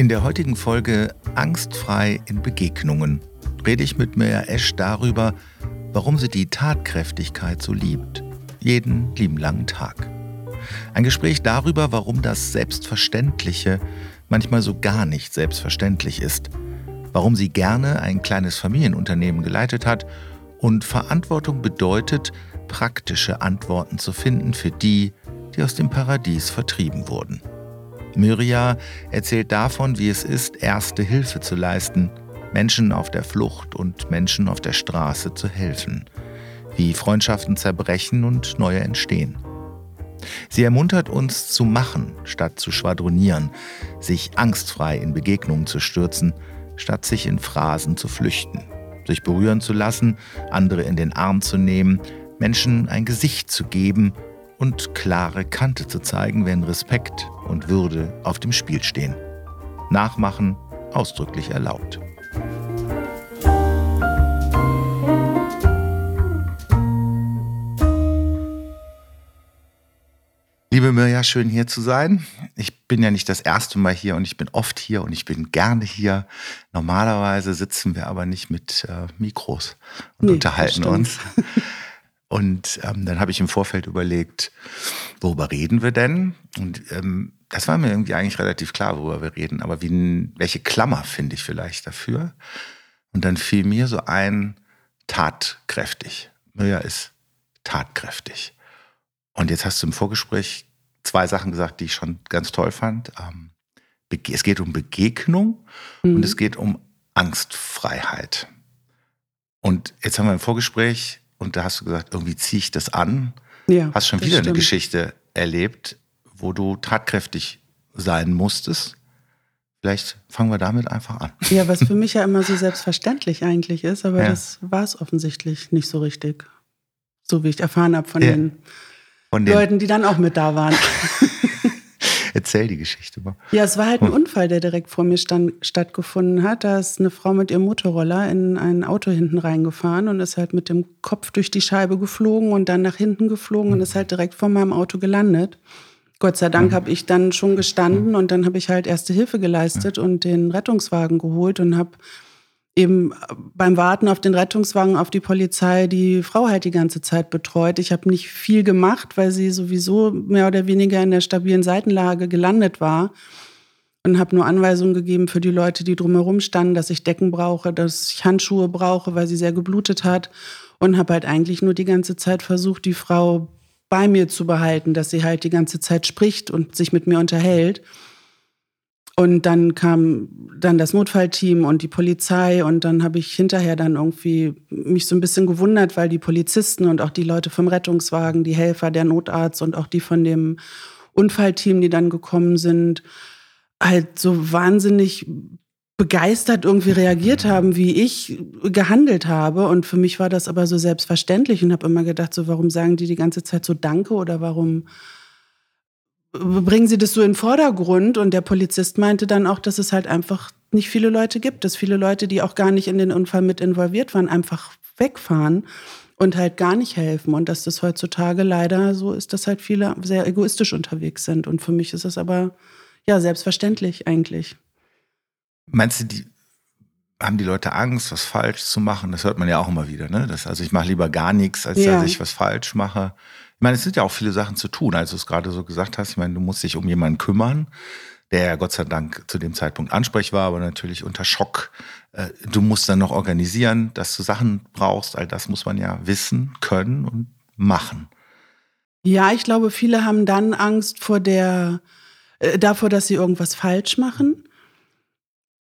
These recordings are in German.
In der heutigen Folge Angstfrei in Begegnungen rede ich mit Mirja Esch darüber, warum sie die Tatkräftigkeit so liebt. Jeden lieben langen Tag. Ein Gespräch darüber, warum das Selbstverständliche manchmal so gar nicht selbstverständlich ist. Warum sie gerne ein kleines Familienunternehmen geleitet hat und Verantwortung bedeutet, praktische Antworten zu finden für die, die aus dem Paradies vertrieben wurden. Myria erzählt davon, wie es ist, erste Hilfe zu leisten, Menschen auf der Flucht und Menschen auf der Straße zu helfen, wie Freundschaften zerbrechen und neue entstehen. Sie ermuntert uns zu machen, statt zu schwadronieren, sich angstfrei in Begegnungen zu stürzen, statt sich in Phrasen zu flüchten, sich berühren zu lassen, andere in den Arm zu nehmen, Menschen ein Gesicht zu geben und klare Kante zu zeigen, wenn Respekt und Würde auf dem Spiel stehen. Nachmachen ausdrücklich erlaubt. Liebe Mirja, schön hier zu sein. Ich bin ja nicht das erste Mal hier und ich bin oft hier und ich bin gerne hier. Normalerweise sitzen wir aber nicht mit äh, Mikros und nee, unterhalten uns. Und ähm, dann habe ich im Vorfeld überlegt, worüber reden wir denn? Und ähm, das war mir irgendwie eigentlich relativ klar, worüber wir reden. Aber wie, welche Klammer finde ich vielleicht dafür? Und dann fiel mir so ein, tatkräftig. Mirja ist tatkräftig. Und jetzt hast du im Vorgespräch zwei Sachen gesagt, die ich schon ganz toll fand. Ähm, es geht um Begegnung mhm. und es geht um Angstfreiheit. Und jetzt haben wir im Vorgespräch und da hast du gesagt, irgendwie ziehe ich das an. Ja, hast schon wieder stimmt. eine Geschichte erlebt, wo du tatkräftig sein musstest. Vielleicht fangen wir damit einfach an. Ja, was für mich ja immer so selbstverständlich eigentlich ist, aber ja. das war es offensichtlich nicht so richtig. So wie ich erfahren habe von, ja. den, von den Leuten, die dann auch mit da waren. Erzähl die Geschichte mal. Ja, es war halt ein hm. Unfall, der direkt vor mir stand, stattgefunden hat. Da ist eine Frau mit ihrem Motorroller in ein Auto hinten reingefahren und ist halt mit dem Kopf durch die Scheibe geflogen und dann nach hinten geflogen und ist halt direkt vor meinem Auto gelandet. Gott sei Dank hm. habe ich dann schon gestanden und dann habe ich halt erste Hilfe geleistet und den Rettungswagen geholt und habe eben beim Warten auf den Rettungswagen, auf die Polizei, die Frau halt die ganze Zeit betreut. Ich habe nicht viel gemacht, weil sie sowieso mehr oder weniger in der stabilen Seitenlage gelandet war. Und habe nur Anweisungen gegeben für die Leute, die drumherum standen, dass ich Decken brauche, dass ich Handschuhe brauche, weil sie sehr geblutet hat. Und habe halt eigentlich nur die ganze Zeit versucht, die Frau bei mir zu behalten, dass sie halt die ganze Zeit spricht und sich mit mir unterhält. Und dann kam dann das Notfallteam und die Polizei und dann habe ich hinterher dann irgendwie mich so ein bisschen gewundert, weil die Polizisten und auch die Leute vom Rettungswagen, die Helfer, der Notarzt und auch die von dem Unfallteam, die dann gekommen sind, halt so wahnsinnig begeistert irgendwie reagiert haben, wie ich gehandelt habe. Und für mich war das aber so selbstverständlich und habe immer gedacht, so warum sagen die die ganze Zeit so Danke oder warum bringen sie das so in den Vordergrund. Und der Polizist meinte dann auch, dass es halt einfach nicht viele Leute gibt, dass viele Leute, die auch gar nicht in den Unfall mit involviert waren, einfach wegfahren und halt gar nicht helfen. Und dass das heutzutage leider so ist, dass halt viele sehr egoistisch unterwegs sind. Und für mich ist es aber ja selbstverständlich eigentlich. Meinst du, die haben die Leute Angst, was falsch zu machen? Das hört man ja auch immer wieder. Ne? Das, also ich mache lieber gar nichts, als ja. dass ich was falsch mache. Ich meine, es sind ja auch viele Sachen zu tun, als du es gerade so gesagt hast. Ich meine, du musst dich um jemanden kümmern, der ja Gott sei Dank zu dem Zeitpunkt ansprechbar, aber natürlich unter Schock. Äh, du musst dann noch organisieren, dass du Sachen brauchst. All das muss man ja wissen, können und machen. Ja, ich glaube, viele haben dann Angst vor der, äh, davor, dass sie irgendwas falsch machen.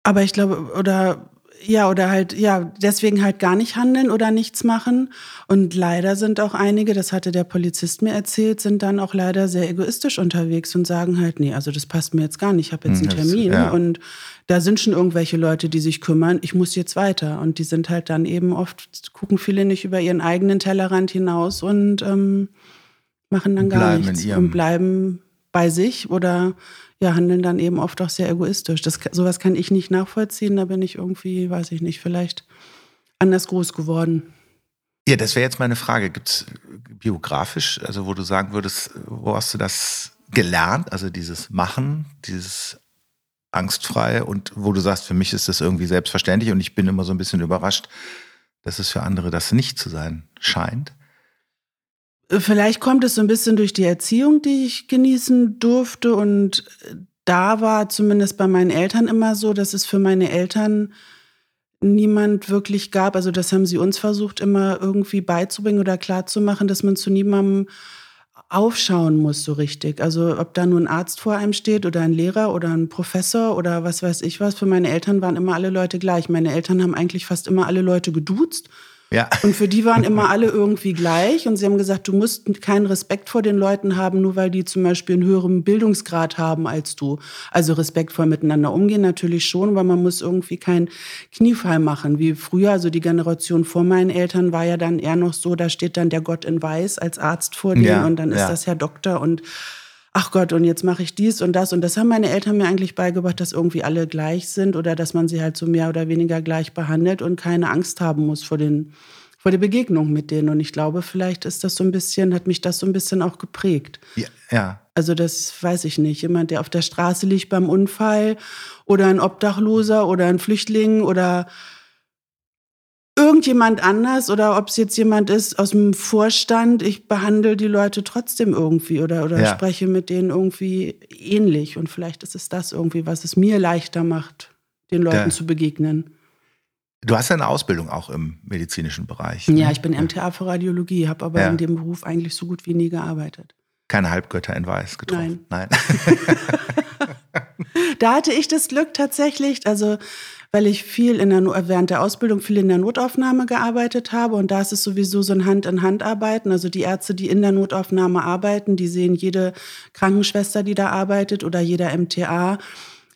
Aber ich glaube, oder ja, oder halt, ja, deswegen halt gar nicht handeln oder nichts machen. Und leider sind auch einige, das hatte der Polizist mir erzählt, sind dann auch leider sehr egoistisch unterwegs und sagen halt, nee, also das passt mir jetzt gar nicht, ich habe jetzt einen hm, Termin ja. und da sind schon irgendwelche Leute, die sich kümmern, ich muss jetzt weiter. Und die sind halt dann eben oft, gucken viele nicht über ihren eigenen Tellerrand hinaus und ähm, machen dann gar bleiben nichts und bleiben bei sich oder ja, handeln dann eben oft auch sehr egoistisch. Das, sowas kann ich nicht nachvollziehen. Da bin ich irgendwie, weiß ich nicht, vielleicht anders groß geworden. Ja, das wäre jetzt meine Frage. Gibt es biografisch, also wo du sagen würdest, wo hast du das gelernt? Also dieses Machen, dieses angstfrei und wo du sagst, für mich ist das irgendwie selbstverständlich und ich bin immer so ein bisschen überrascht, dass es für andere das nicht zu sein scheint. Vielleicht kommt es so ein bisschen durch die Erziehung, die ich genießen durfte. Und da war zumindest bei meinen Eltern immer so, dass es für meine Eltern niemand wirklich gab. Also das haben sie uns versucht immer irgendwie beizubringen oder klarzumachen, dass man zu niemandem aufschauen muss so richtig. Also ob da nur ein Arzt vor einem steht oder ein Lehrer oder ein Professor oder was weiß ich was. Für meine Eltern waren immer alle Leute gleich. Meine Eltern haben eigentlich fast immer alle Leute geduzt ja. Und für die waren immer alle irgendwie gleich. Und sie haben gesagt, du musst keinen Respekt vor den Leuten haben, nur weil die zum Beispiel einen höheren Bildungsgrad haben als du. Also respektvoll miteinander umgehen natürlich schon, weil man muss irgendwie keinen Kniefall machen. Wie früher, also die Generation vor meinen Eltern war ja dann eher noch so, da steht dann der Gott in Weiß als Arzt vor denen ja, und dann ist ja. das Herr Doktor und ach Gott, und jetzt mache ich dies und das. Und das haben meine Eltern mir eigentlich beigebracht, dass irgendwie alle gleich sind oder dass man sie halt so mehr oder weniger gleich behandelt und keine Angst haben muss vor den vor der Begegnung mit denen. Und ich glaube, vielleicht ist das so ein bisschen, hat mich das so ein bisschen auch geprägt. Ja. ja. Also das weiß ich nicht. Jemand, der auf der Straße liegt beim Unfall oder ein Obdachloser oder ein Flüchtling oder irgendjemand anders oder ob es jetzt jemand ist aus dem Vorstand, ich behandle die Leute trotzdem irgendwie oder, oder ja. spreche mit denen irgendwie ähnlich. Und vielleicht ist es das irgendwie, was es mir leichter macht, den Leuten ja. zu begegnen. Du hast ja eine Ausbildung auch im medizinischen Bereich. Ne? Ja, ich bin MTA für Radiologie, habe aber ja. in dem Beruf eigentlich so gut wie nie gearbeitet. Keine Halbgötter in Weiß getroffen. Nein. Nein. da hatte ich das Glück tatsächlich, also weil ich viel in der, während der Ausbildung viel in der Notaufnahme gearbeitet habe und da ist es sowieso so ein Hand-in-Hand-Arbeiten. Also die Ärzte, die in der Notaufnahme arbeiten, die sehen jede Krankenschwester, die da arbeitet oder jeder MTA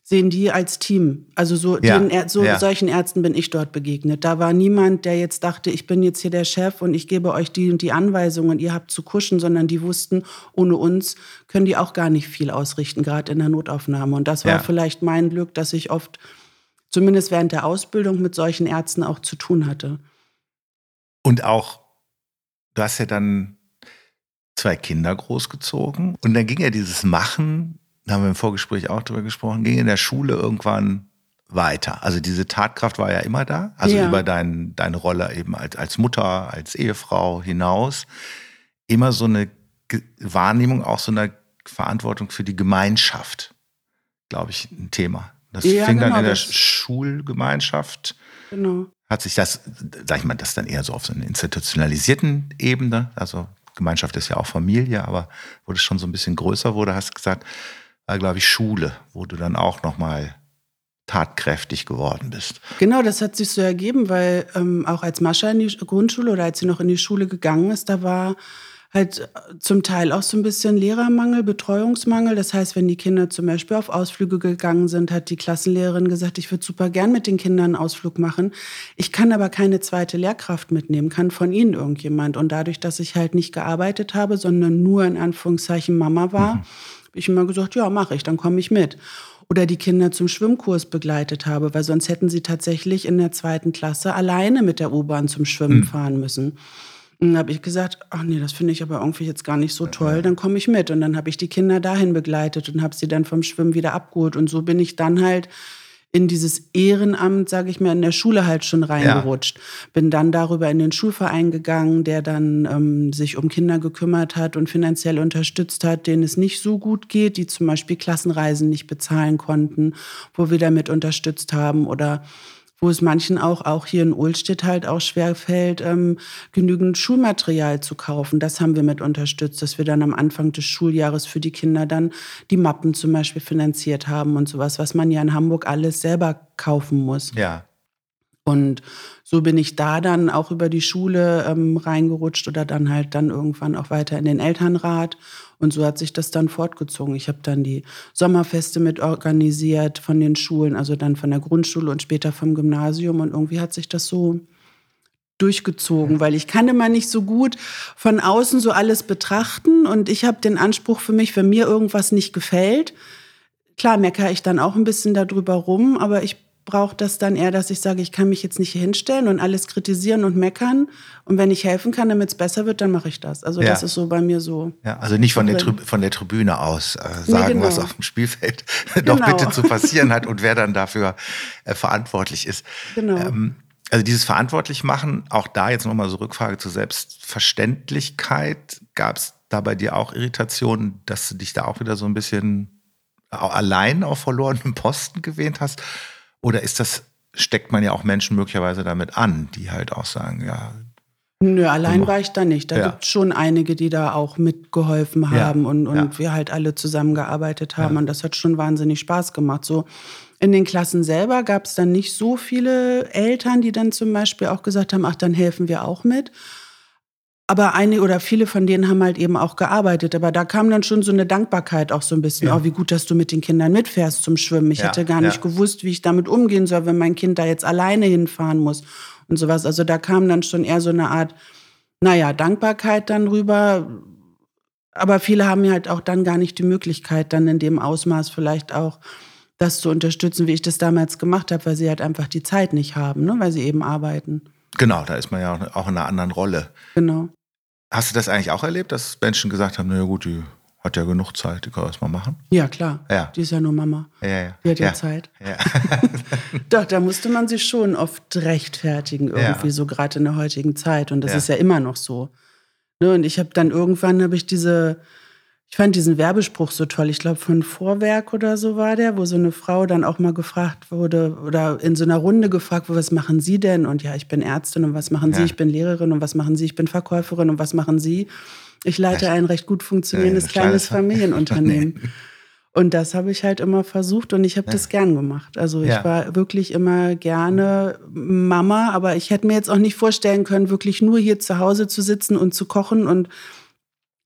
sehen die als Team. Also so, ja, den, so ja. solchen Ärzten bin ich dort begegnet. Da war niemand, der jetzt dachte, ich bin jetzt hier der Chef und ich gebe euch die und die Anweisungen, ihr habt zu kuschen, sondern die wussten, ohne uns können die auch gar nicht viel ausrichten, gerade in der Notaufnahme. Und das war ja. vielleicht mein Glück, dass ich oft, zumindest während der Ausbildung, mit solchen Ärzten auch zu tun hatte. Und auch, du hast ja dann zwei Kinder großgezogen und dann ging ja dieses Machen da haben wir im Vorgespräch auch drüber gesprochen, ging in der Schule irgendwann weiter. Also diese Tatkraft war ja immer da, also ja. über dein, deine Rolle eben als, als Mutter, als Ehefrau hinaus. Immer so eine Wahrnehmung, auch so eine Verantwortung für die Gemeinschaft, glaube ich, ein Thema. Das ja, fing genau, dann in der Schulgemeinschaft. Genau. Hat sich das, sag ich mal, das dann eher so auf so einer institutionalisierten Ebene, also Gemeinschaft ist ja auch Familie, aber wo das schon so ein bisschen größer wurde, hast du gesagt, war, glaube ich, Schule, wo du dann auch nochmal tatkräftig geworden bist. Genau, das hat sich so ergeben, weil ähm, auch als Mascha in die Grundschule oder als sie noch in die Schule gegangen ist, da war halt äh, zum Teil auch so ein bisschen Lehrermangel, Betreuungsmangel. Das heißt, wenn die Kinder zum Beispiel auf Ausflüge gegangen sind, hat die Klassenlehrerin gesagt, ich würde super gern mit den Kindern einen Ausflug machen. Ich kann aber keine zweite Lehrkraft mitnehmen, kann von ihnen irgendjemand. Und dadurch, dass ich halt nicht gearbeitet habe, sondern nur in Anführungszeichen Mama war, mhm ich immer gesagt, ja, mache ich, dann komme ich mit. Oder die Kinder zum Schwimmkurs begleitet habe, weil sonst hätten sie tatsächlich in der zweiten Klasse alleine mit der U-Bahn zum Schwimmen mhm. fahren müssen. Und dann habe ich gesagt, ach nee, das finde ich aber irgendwie jetzt gar nicht so toll, dann komme ich mit. Und dann habe ich die Kinder dahin begleitet und habe sie dann vom Schwimmen wieder abgeholt. Und so bin ich dann halt in dieses Ehrenamt, sage ich mal, in der Schule halt schon reingerutscht. Ja. Bin dann darüber in den Schulverein gegangen, der dann ähm, sich um Kinder gekümmert hat und finanziell unterstützt hat, denen es nicht so gut geht, die zum Beispiel Klassenreisen nicht bezahlen konnten, wo wir damit unterstützt haben oder wo es manchen auch, auch hier in Ulstedt halt auch schwer fällt, ähm, genügend Schulmaterial zu kaufen. Das haben wir mit unterstützt, dass wir dann am Anfang des Schuljahres für die Kinder dann die Mappen zum Beispiel finanziert haben und sowas, was man ja in Hamburg alles selber kaufen muss. Ja. Und so bin ich da dann auch über die Schule ähm, reingerutscht oder dann halt dann irgendwann auch weiter in den Elternrat. Und so hat sich das dann fortgezogen. Ich habe dann die Sommerfeste mit organisiert von den Schulen, also dann von der Grundschule und später vom Gymnasium. Und irgendwie hat sich das so durchgezogen, weil ich kann immer nicht so gut von außen so alles betrachten. Und ich habe den Anspruch für mich, wenn mir irgendwas nicht gefällt, klar meckere ich dann auch ein bisschen darüber rum, aber ich braucht das dann eher, dass ich sage, ich kann mich jetzt nicht hier hinstellen und alles kritisieren und meckern. Und wenn ich helfen kann, damit es besser wird, dann mache ich das. Also ja. das ist so bei mir so. Ja, also nicht von der, von der Tribüne aus äh, sagen, nee, genau. was auf dem Spielfeld genau. doch bitte zu passieren hat und wer dann dafür äh, verantwortlich ist. Genau. Ähm, also dieses verantwortlich machen, auch da jetzt nochmal so Rückfrage zur Selbstverständlichkeit. Gab es da bei dir auch Irritationen, dass du dich da auch wieder so ein bisschen allein auf verlorenen Posten gewähnt hast? Oder ist das, steckt man ja auch Menschen möglicherweise damit an, die halt auch sagen, ja. Nö, allein war ich da nicht. Da ja. gibt es schon einige, die da auch mitgeholfen haben ja. und, und ja. wir halt alle zusammengearbeitet haben. Und das hat schon wahnsinnig Spaß gemacht. So in den Klassen selber gab es dann nicht so viele Eltern, die dann zum Beispiel auch gesagt haben, ach, dann helfen wir auch mit. Aber einige oder viele von denen haben halt eben auch gearbeitet. Aber da kam dann schon so eine Dankbarkeit auch so ein bisschen. Ja. Oh, wie gut, dass du mit den Kindern mitfährst zum Schwimmen. Ich ja, hätte gar nicht ja. gewusst, wie ich damit umgehen soll, wenn mein Kind da jetzt alleine hinfahren muss und sowas. Also da kam dann schon eher so eine Art, naja, Dankbarkeit dann rüber. Aber viele haben halt auch dann gar nicht die Möglichkeit, dann in dem Ausmaß vielleicht auch das zu unterstützen, wie ich das damals gemacht habe, weil sie halt einfach die Zeit nicht haben, ne? weil sie eben arbeiten. Genau, da ist man ja auch in einer anderen Rolle. Genau. Hast du das eigentlich auch erlebt, dass Menschen gesagt haben, na gut, die hat ja genug Zeit, die kann das mal machen? Ja, klar. Ja. Die ist ja nur Mama. Ja, ja. Die hat ja, ja Zeit. Ja. Doch, da musste man sich schon oft rechtfertigen, irgendwie, ja. so gerade in der heutigen Zeit. Und das ist ja immer noch so. Ne, und ich habe dann irgendwann habe ich diese ich fand diesen Werbespruch so toll. Ich glaube, von Vorwerk oder so war der, wo so eine Frau dann auch mal gefragt wurde oder in so einer Runde gefragt wurde, was machen Sie denn? Und ja, ich bin Ärztin und was machen Sie? Ja. Ich bin Lehrerin und was machen Sie? Ich bin Verkäuferin und was machen Sie? Ich leite ein recht gut funktionierendes ja, kleines Familienunternehmen. Und das habe ich halt immer versucht und ich habe ja. das gern gemacht. Also ich ja. war wirklich immer gerne Mama, aber ich hätte mir jetzt auch nicht vorstellen können, wirklich nur hier zu Hause zu sitzen und zu kochen und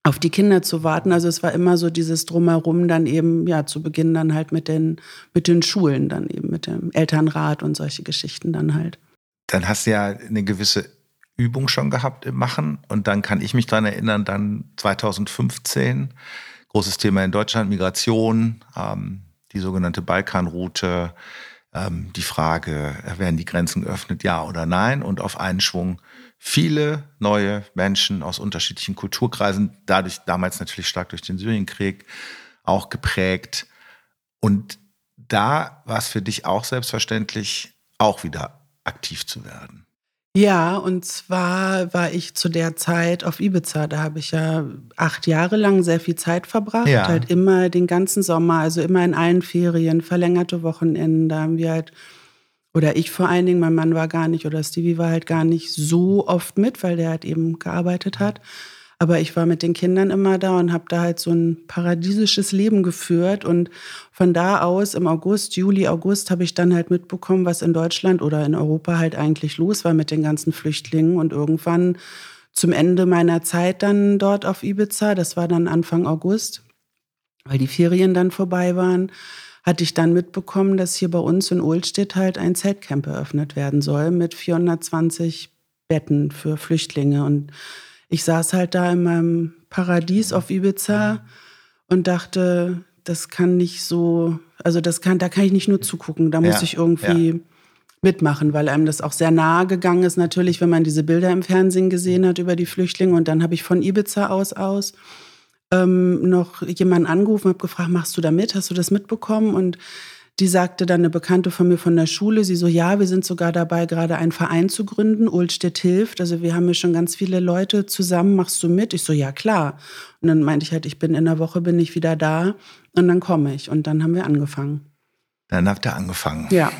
auf die Kinder zu warten. Also es war immer so dieses Drumherum dann eben, ja, zu Beginn dann halt mit den, mit den Schulen, dann eben mit dem Elternrat und solche Geschichten dann halt. Dann hast du ja eine gewisse Übung schon gehabt im Machen und dann kann ich mich daran erinnern, dann 2015, großes Thema in Deutschland, Migration, ähm, die sogenannte Balkanroute, ähm, die Frage, werden die Grenzen geöffnet, ja oder nein? Und auf einen Schwung viele neue Menschen aus unterschiedlichen Kulturkreisen, dadurch damals natürlich stark durch den Syrienkrieg auch geprägt. Und da war es für dich auch selbstverständlich, auch wieder aktiv zu werden. Ja, und zwar war ich zu der Zeit auf Ibiza. Da habe ich ja acht Jahre lang sehr viel Zeit verbracht. Ja. Halt immer den ganzen Sommer, also immer in allen Ferien, verlängerte Wochenenden. Da haben wir halt oder ich vor allen Dingen, mein Mann war gar nicht oder Stevie war halt gar nicht so oft mit, weil der halt eben gearbeitet hat. Aber ich war mit den Kindern immer da und habe da halt so ein paradiesisches Leben geführt. Und von da aus im August, Juli, August habe ich dann halt mitbekommen, was in Deutschland oder in Europa halt eigentlich los war mit den ganzen Flüchtlingen. Und irgendwann zum Ende meiner Zeit dann dort auf Ibiza, das war dann Anfang August, weil die Ferien dann vorbei waren, hatte ich dann mitbekommen, dass hier bei uns in Ohlstedt halt ein Zeltcamp eröffnet werden soll mit 420 Betten für Flüchtlinge. Und ich saß halt da in meinem Paradies auf Ibiza und dachte, das kann nicht so, also das kann, da kann ich nicht nur zugucken, da muss ja, ich irgendwie ja. mitmachen, weil einem das auch sehr nahe gegangen ist, natürlich, wenn man diese Bilder im Fernsehen gesehen hat über die Flüchtlinge. Und dann habe ich von Ibiza aus aus ähm, noch jemanden angerufen, habe gefragt, machst du da mit? Hast du das mitbekommen? Und die sagte dann eine Bekannte von mir von der Schule, sie so, ja, wir sind sogar dabei, gerade einen Verein zu gründen, Ulstedt hilft. Also wir haben ja schon ganz viele Leute zusammen, machst du mit? Ich so, ja, klar. Und dann meinte ich halt, ich bin in der Woche, bin ich wieder da und dann komme ich. Und dann haben wir angefangen. Dann habt ihr angefangen. Ja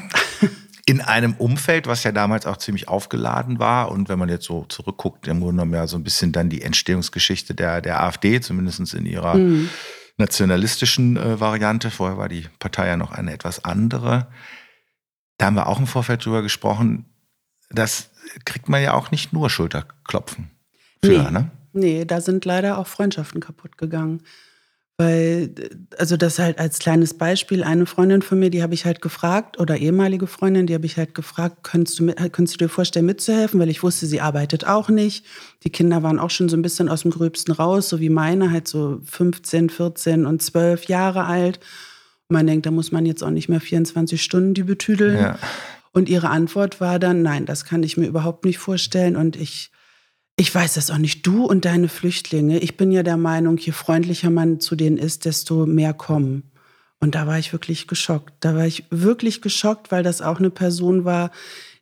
in einem Umfeld, was ja damals auch ziemlich aufgeladen war. Und wenn man jetzt so zurückguckt, im Grunde genommen ja so ein bisschen dann die Entstehungsgeschichte der, der AfD, zumindest in ihrer mhm. nationalistischen äh, Variante. Vorher war die Partei ja noch eine etwas andere. Da haben wir auch im Vorfeld drüber gesprochen. Das kriegt man ja auch nicht nur Schulterklopfen für, nee. ne? Nee, da sind leider auch Freundschaften kaputt gegangen. Weil, also das halt als kleines Beispiel, eine Freundin von mir, die habe ich halt gefragt, oder ehemalige Freundin, die habe ich halt gefragt, könntest du, könntest du dir vorstellen, mitzuhelfen? Weil ich wusste, sie arbeitet auch nicht. Die Kinder waren auch schon so ein bisschen aus dem Gröbsten raus, so wie meine, halt so 15, 14 und 12 Jahre alt. Man denkt, da muss man jetzt auch nicht mehr 24 Stunden die betüdeln. Ja. Und ihre Antwort war dann, nein, das kann ich mir überhaupt nicht vorstellen. Und ich, ich weiß das auch nicht. Du und deine Flüchtlinge, ich bin ja der Meinung, je freundlicher man zu denen ist, desto mehr kommen. Und da war ich wirklich geschockt. Da war ich wirklich geschockt, weil das auch eine Person war,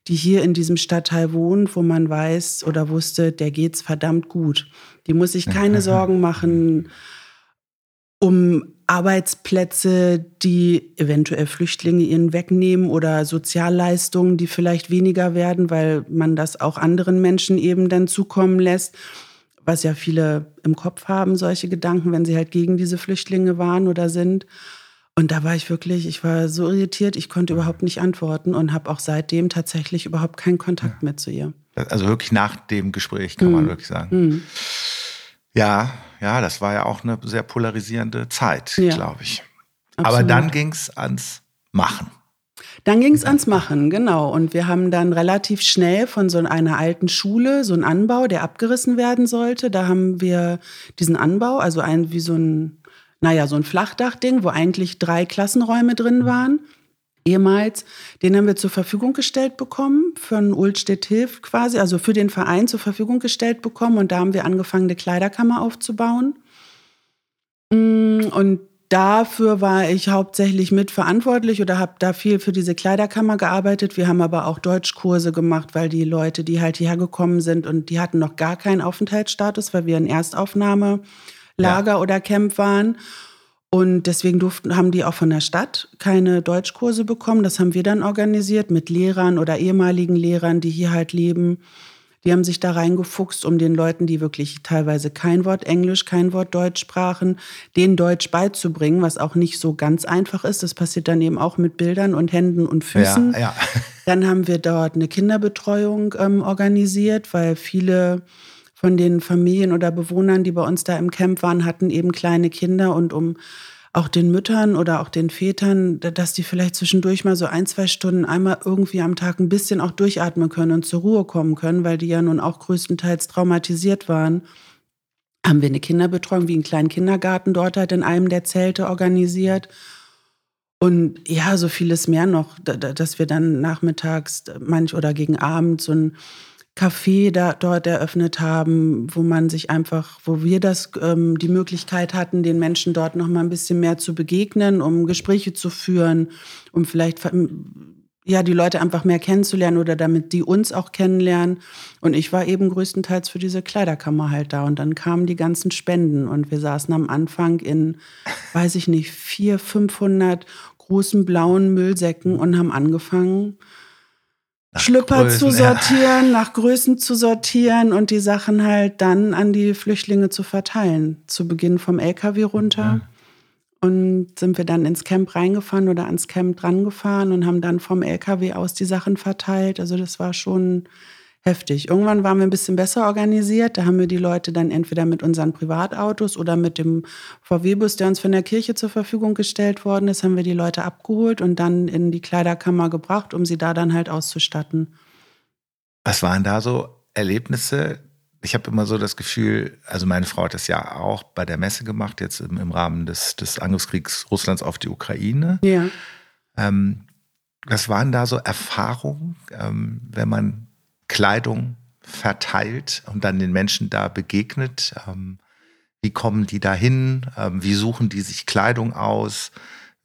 die hier in diesem Stadtteil wohnt, wo man weiß oder wusste, der geht's verdammt gut. Die muss sich keine Sorgen machen um Arbeitsplätze, die eventuell Flüchtlinge ihnen wegnehmen oder Sozialleistungen, die vielleicht weniger werden, weil man das auch anderen Menschen eben dann zukommen lässt. Was ja viele im Kopf haben, solche Gedanken, wenn sie halt gegen diese Flüchtlinge waren oder sind. Und da war ich wirklich, ich war so irritiert, ich konnte überhaupt nicht antworten und habe auch seitdem tatsächlich überhaupt keinen Kontakt mehr zu ihr. Also wirklich nach dem Gespräch, kann mhm. man wirklich sagen. Mhm. Ja, ja, das war ja auch eine sehr polarisierende Zeit, ja. glaube ich. Absolut. Aber dann ging es ans Machen. Dann ging es ans Machen, genau. Und wir haben dann relativ schnell von so einer alten Schule, so einen Anbau, der abgerissen werden sollte, da haben wir diesen Anbau, also ein wie so ein, naja, so ein Flachdachding, wo eigentlich drei Klassenräume drin waren ehemals, den haben wir zur Verfügung gestellt bekommen, von Ulstedt Hilft quasi, also für den Verein zur Verfügung gestellt bekommen. Und da haben wir angefangen, eine Kleiderkammer aufzubauen. Mm, und dafür war ich hauptsächlich mitverantwortlich oder habe da viel für diese Kleiderkammer gearbeitet. Wir haben aber auch Deutschkurse gemacht, weil die Leute, die halt hierher gekommen sind und die hatten noch gar keinen Aufenthaltsstatus, weil wir ein Erstaufnahmelager ja. oder Camp waren. Und deswegen durften, haben die auch von der Stadt keine Deutschkurse bekommen. Das haben wir dann organisiert mit Lehrern oder ehemaligen Lehrern, die hier halt leben. Die haben sich da reingefuchst, um den Leuten, die wirklich teilweise kein Wort Englisch, kein Wort Deutsch sprachen, den Deutsch beizubringen, was auch nicht so ganz einfach ist. Das passiert dann eben auch mit Bildern und Händen und Füßen. Ja, ja. Dann haben wir dort eine Kinderbetreuung ähm, organisiert, weil viele von den Familien oder Bewohnern, die bei uns da im Camp waren, hatten eben kleine Kinder und um auch den Müttern oder auch den Vätern, dass die vielleicht zwischendurch mal so ein, zwei Stunden einmal irgendwie am Tag ein bisschen auch durchatmen können und zur Ruhe kommen können, weil die ja nun auch größtenteils traumatisiert waren, haben wir eine Kinderbetreuung wie einen kleinen Kindergarten dort halt in einem der Zelte organisiert. Und ja, so vieles mehr noch, dass wir dann nachmittags manch oder gegen Abend so ein Café da, dort eröffnet haben, wo man sich einfach, wo wir das ähm, die Möglichkeit hatten, den Menschen dort noch mal ein bisschen mehr zu begegnen, um Gespräche zu führen, um vielleicht ja die Leute einfach mehr kennenzulernen oder damit die uns auch kennenlernen. Und ich war eben größtenteils für diese Kleiderkammer halt da. Und dann kamen die ganzen Spenden und wir saßen am Anfang in, weiß ich nicht, vier, 500 großen blauen Müllsäcken und haben angefangen nach Schlüpper Größen, zu sortieren, ja. nach Größen zu sortieren und die Sachen halt dann an die Flüchtlinge zu verteilen. Zu Beginn vom LKW runter. Mhm. Und sind wir dann ins Camp reingefahren oder ans Camp drangefahren und haben dann vom LKW aus die Sachen verteilt. Also das war schon heftig. Irgendwann waren wir ein bisschen besser organisiert. Da haben wir die Leute dann entweder mit unseren Privatautos oder mit dem VW-Bus, der uns von der Kirche zur Verfügung gestellt worden ist, haben wir die Leute abgeholt und dann in die Kleiderkammer gebracht, um sie da dann halt auszustatten. Was waren da so Erlebnisse? Ich habe immer so das Gefühl, also meine Frau hat das ja auch bei der Messe gemacht, jetzt im, im Rahmen des, des Angriffskriegs Russlands auf die Ukraine. Ja. Ähm, was waren da so Erfahrungen, ähm, wenn man Kleidung verteilt und dann den Menschen da begegnet. Ähm, wie kommen die dahin? Ähm, wie suchen die sich Kleidung aus?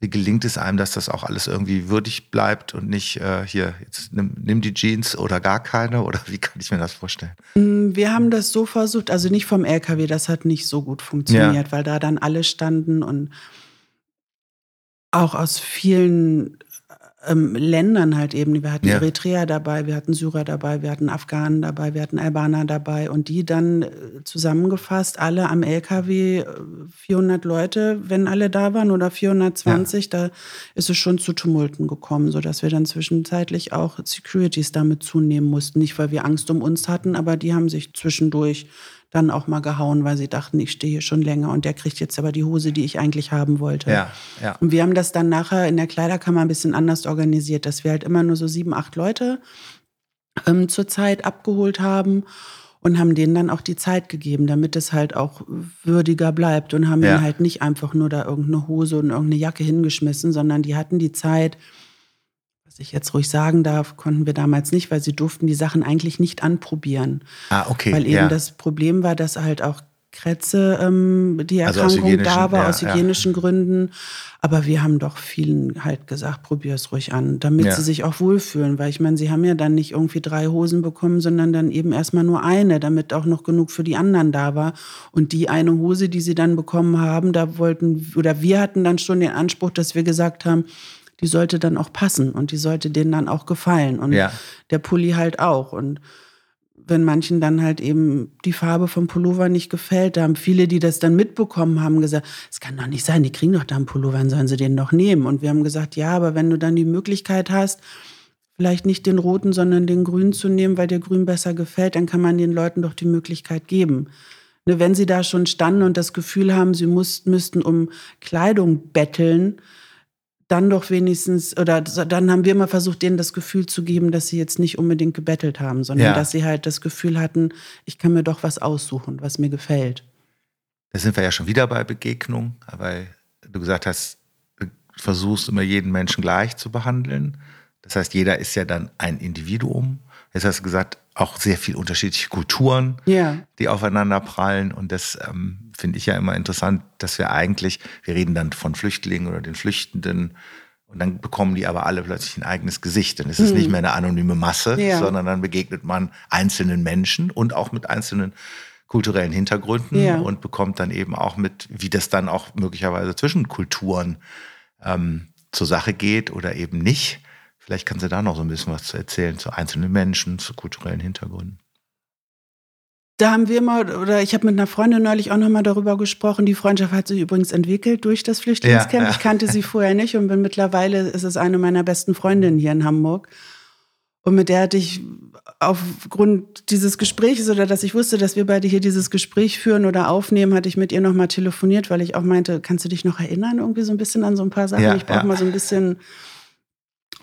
Wie gelingt es einem, dass das auch alles irgendwie würdig bleibt und nicht äh, hier, jetzt nimm, nimm, die Jeans oder gar keine? Oder wie kann ich mir das vorstellen? Mm, wir haben das so versucht, also nicht vom LKW, das hat nicht so gut funktioniert, ja. weil da dann alle standen und auch aus vielen ähm, Ländern halt eben. Wir hatten ja. Eritreer dabei, wir hatten Syrer dabei, wir hatten Afghanen dabei, wir hatten Albaner dabei und die dann äh, zusammengefasst, alle am LKW, 400 äh, Leute, wenn alle da waren oder 420, ja. da ist es schon zu Tumulten gekommen, sodass wir dann zwischenzeitlich auch Securities damit zunehmen mussten. Nicht, weil wir Angst um uns hatten, aber die haben sich zwischendurch dann auch mal gehauen, weil sie dachten, ich stehe hier schon länger und der kriegt jetzt aber die Hose, die ich eigentlich haben wollte. Ja, ja. Und wir haben das dann nachher in der Kleiderkammer ein bisschen anders organisiert, dass wir halt immer nur so sieben, acht Leute ähm, zur Zeit abgeholt haben und haben denen dann auch die Zeit gegeben, damit es halt auch würdiger bleibt und haben Ja. ihnen halt nicht einfach nur da irgendeine Hose und irgendeine Jacke hingeschmissen, sondern die hatten die Zeit, was ich jetzt ruhig sagen darf, konnten wir damals nicht, weil sie durften die Sachen eigentlich nicht anprobieren. Ah, okay. Weil eben ja. das Problem war, dass halt auch Kretze ähm, die Also Erkrankung da hygienischen- war, ja, aus ja. hygienischen Gründen. Aber wir haben doch vielen halt gesagt, probier es ruhig an, damit Ja. sie sich auch wohlfühlen. Weil ich meine, sie haben ja dann nicht irgendwie drei Hosen bekommen, sondern dann eben erstmal nur eine, damit auch noch genug für die anderen da war. Und die eine Hose, die sie dann bekommen haben, da wollten, oder wir hatten dann schon den Anspruch, dass wir gesagt haben, die sollte dann auch passen und die sollte denen dann auch gefallen. Und Ja. der Pulli halt auch. Und wenn manchen dann halt eben die Farbe vom Pullover nicht gefällt, da haben viele, die das dann mitbekommen haben, gesagt, es kann doch nicht sein, die kriegen doch da einen Pullover, dann sollen sie den doch nehmen. Und wir haben gesagt, ja, aber wenn du dann die Möglichkeit hast, vielleicht nicht den roten, sondern den grünen zu nehmen, weil dir grün besser gefällt, dann kann man den Leuten doch die Möglichkeit geben. Ne, wenn sie da schon standen und das Gefühl haben, sie muss, müssten um Kleidung betteln, dann doch wenigstens, oder dann haben wir immer versucht, denen das Gefühl zu geben, dass sie jetzt nicht unbedingt gebettelt haben, sondern Ja. dass sie halt das Gefühl hatten, ich kann mir doch was aussuchen, was mir gefällt. Da sind wir ja schon wieder bei Begegnung, weil du gesagt hast, du versuchst immer jeden Menschen gleich zu behandeln. Das heißt, jeder ist ja dann ein Individuum. Jetzt hast du gesagt, auch sehr viel unterschiedliche Kulturen, Ja. die aufeinander prallen. Und das ähm, finde ich ja immer interessant, dass wir eigentlich, wir reden dann von Flüchtlingen oder den Flüchtenden, und dann bekommen die aber alle plötzlich ein eigenes Gesicht. Dann ist es nicht mehr eine anonyme Masse, Ja. sondern dann begegnet man einzelnen Menschen und auch mit einzelnen kulturellen Hintergründen Ja. und bekommt dann eben auch mit, wie das dann auch möglicherweise zwischen Kulturen ähm, zur Sache geht oder eben nicht. Vielleicht kannst du da noch so ein bisschen was zu erzählen zu einzelnen Menschen, zu kulturellen Hintergründen. Da haben wir mal, oder ich habe mit einer Freundin neulich auch nochmal darüber gesprochen. Die Freundschaft hat sich übrigens entwickelt durch das Flüchtlingscamp. Ja, ja. Ich kannte sie vorher nicht und bin mittlerweile ist es eine meiner besten Freundinnen hier in Hamburg. Und mit der hatte ich aufgrund dieses Gesprächs oder dass ich wusste, dass wir beide hier dieses Gespräch führen oder aufnehmen, hatte ich mit ihr nochmal telefoniert, weil ich auch meinte, kannst du dich noch erinnern, irgendwie so ein bisschen an so ein paar Sachen? Ja, ich brauche mal so ein bisschen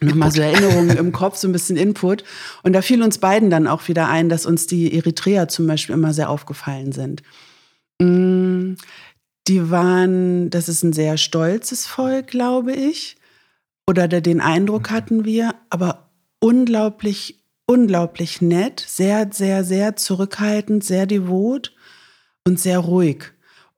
nochmal so Erinnerungen im Kopf, so ein bisschen Input. Und da fiel uns beiden dann auch wieder ein, dass uns die Eritreer zum Beispiel immer sehr aufgefallen sind. Mm, Die waren, das ist ein sehr stolzes Volk, glaube ich. Oder den Eindruck hatten wir, aber unglaublich, unglaublich nett, sehr, sehr, sehr zurückhaltend, sehr devot und sehr ruhig.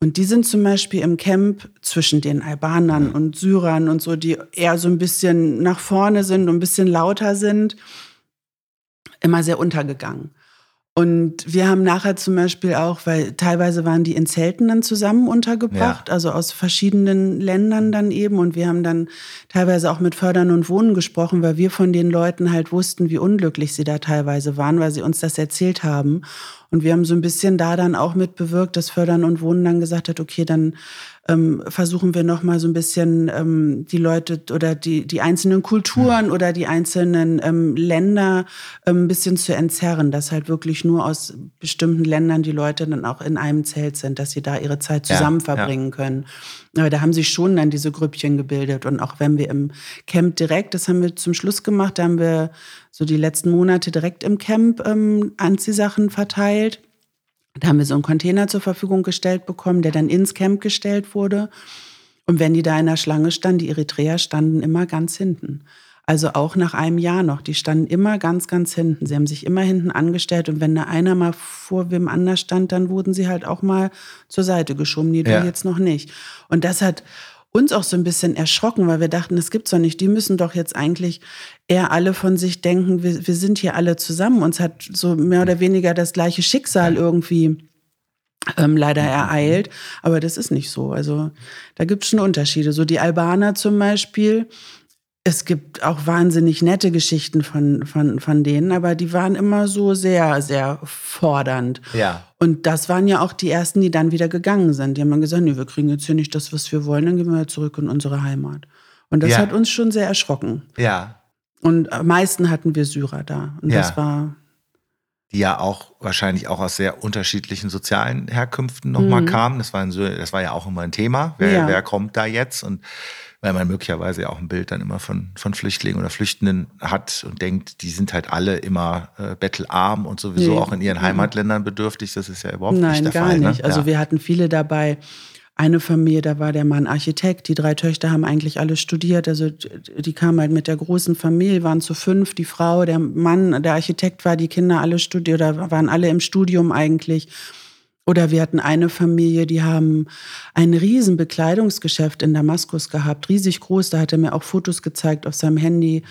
Und die sind zum Beispiel im Camp zwischen den Albanern und Syrern und so, die eher so ein bisschen nach vorne sind und ein bisschen lauter sind, immer sehr untergegangen. Und wir haben nachher zum Beispiel auch, weil teilweise waren die in Zelten dann zusammen untergebracht, also aus verschiedenen Ländern dann eben. Und wir haben dann teilweise auch mit Fördern und Wohnen gesprochen, weil wir von den Leuten halt wussten, wie unglücklich sie da teilweise waren, weil sie uns das erzählt haben. Und wir haben so ein bisschen da dann auch mit bewirkt, dass Fördern und Wohnen dann gesagt hat, okay, dann ähm, versuchen wir noch mal so ein bisschen ähm, die Leute oder die, die einzelnen Kulturen oder die einzelnen ähm, Länder ähm, ein bisschen zu entzerren, dass halt wirklich nur aus bestimmten Ländern die Leute dann auch in einem Zelt sind, dass sie da ihre Zeit Ja, zusammen ja. verbringen können. Aber da haben sich schon dann diese Grüppchen gebildet. Und auch wenn wir im Camp direkt, das haben wir zum Schluss gemacht, da haben wir so die letzten Monate direkt im Camp ähm, Anziehsachen verteilt. Da haben wir so einen Container zur Verfügung gestellt bekommen, der dann ins Camp gestellt wurde. Und wenn die da in der Schlange standen, die Eritreer standen immer ganz hinten. Also auch nach einem Jahr noch. Die standen immer ganz, ganz hinten. Sie haben sich immer hinten angestellt. Und wenn da einer mal vor wem anders stand, dann wurden sie halt auch mal zur Seite geschoben. Du Ja. jetzt noch nicht. Und das hat uns auch so ein bisschen erschrocken, weil wir dachten, das gibt's doch nicht. Die müssen doch jetzt eigentlich eher alle von sich denken, wir, wir sind hier alle zusammen. Uns hat so mehr oder weniger das gleiche Schicksal irgendwie ähm, leider ereilt. Aber das ist nicht so. Also da gibt es schon Unterschiede. So die Albaner zum Beispiel. Es gibt auch wahnsinnig nette Geschichten von, von, von denen, aber die waren immer so sehr, sehr fordernd. Ja. Und das waren ja auch die ersten, die dann wieder gegangen sind. Die haben dann gesagt, nee, wir kriegen jetzt hier nicht das, was wir wollen, dann gehen wir zurück in unsere Heimat. Und das Ja. hat uns schon sehr erschrocken. Ja. Und am meisten hatten wir Syrer da. Und Ja. das war, Die ja auch wahrscheinlich auch aus sehr unterschiedlichen sozialen Herkünften nochmal kamen. Das war, so- das war ja auch immer ein Thema. Wer, Ja. wer kommt da jetzt? Und weil man möglicherweise ja auch ein Bild dann immer von, von Flüchtlingen oder Flüchtenden hat und denkt, die sind halt alle immer äh, bettelarm und sowieso nee. auch in ihren Heimatländern bedürftig. Das ist ja überhaupt Nein, nicht der gar Fall. Nein, gar nicht. Ne? Also ja. wir hatten viele dabei. Eine Familie, da war der Mann Architekt. Die drei Töchter haben eigentlich alle studiert. Also die kamen halt mit der großen Familie, waren zu fünf. Die Frau, der Mann, der Architekt war, die Kinder alle studiert oder waren alle im Studium eigentlich. Oder wir hatten eine Familie, die haben ein riesen Bekleidungsgeschäft in Damaskus gehabt, riesig groß. Da hat er mir auch Fotos gezeigt auf seinem Handy,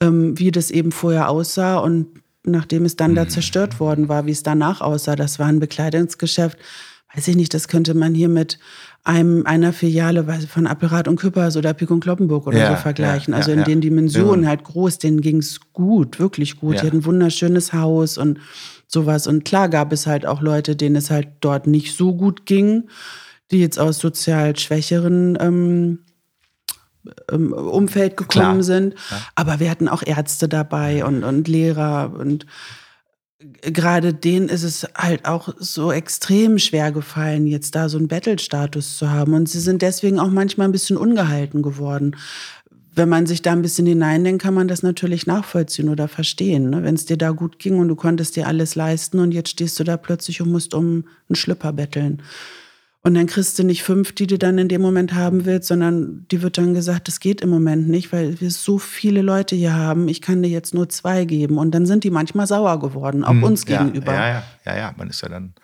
ähm, wie das eben vorher aussah und nachdem es dann da zerstört worden war, wie es danach aussah. Das war ein Bekleidungsgeschäft. Weiß ich nicht, das könnte man hier mit einem, einer Filiale von Apparat und Küppers oder Pick und Kloppenburg oder Ja, so vergleichen. ja, also ja, in den Dimensionen halt groß, denen ging es gut, wirklich gut. Die hatten ein wunderschönes Haus und sowas. Und klar gab es halt auch Leute, denen es halt dort nicht so gut ging, die jetzt aus sozial schwächeren ähm, ähm, Umfeld gekommen Klar. sind. Ja. Aber wir hatten auch Ärzte dabei und, und Lehrer und gerade denen ist es halt auch so extrem schwer gefallen, jetzt da so einen Battle-Status zu haben. Und sie sind deswegen auch manchmal ein bisschen ungehalten geworden. Wenn man sich da ein bisschen hineindenkt, kann man das natürlich nachvollziehen oder verstehen. Ne? Wenn es dir da gut ging und du konntest dir alles leisten und jetzt stehst du da plötzlich und musst um einen Schlüpper betteln. Und dann kriegst du nicht fünf, die du dann in dem Moment haben willst, sondern die wird dann gesagt, das geht im Moment nicht, weil wir so viele Leute hier haben. Ich kann dir jetzt nur zwei geben. Und dann sind die manchmal sauer geworden, auch uns Mhm. ja, gegenüber. Ja, ja, ja, ja, man ist ja dann,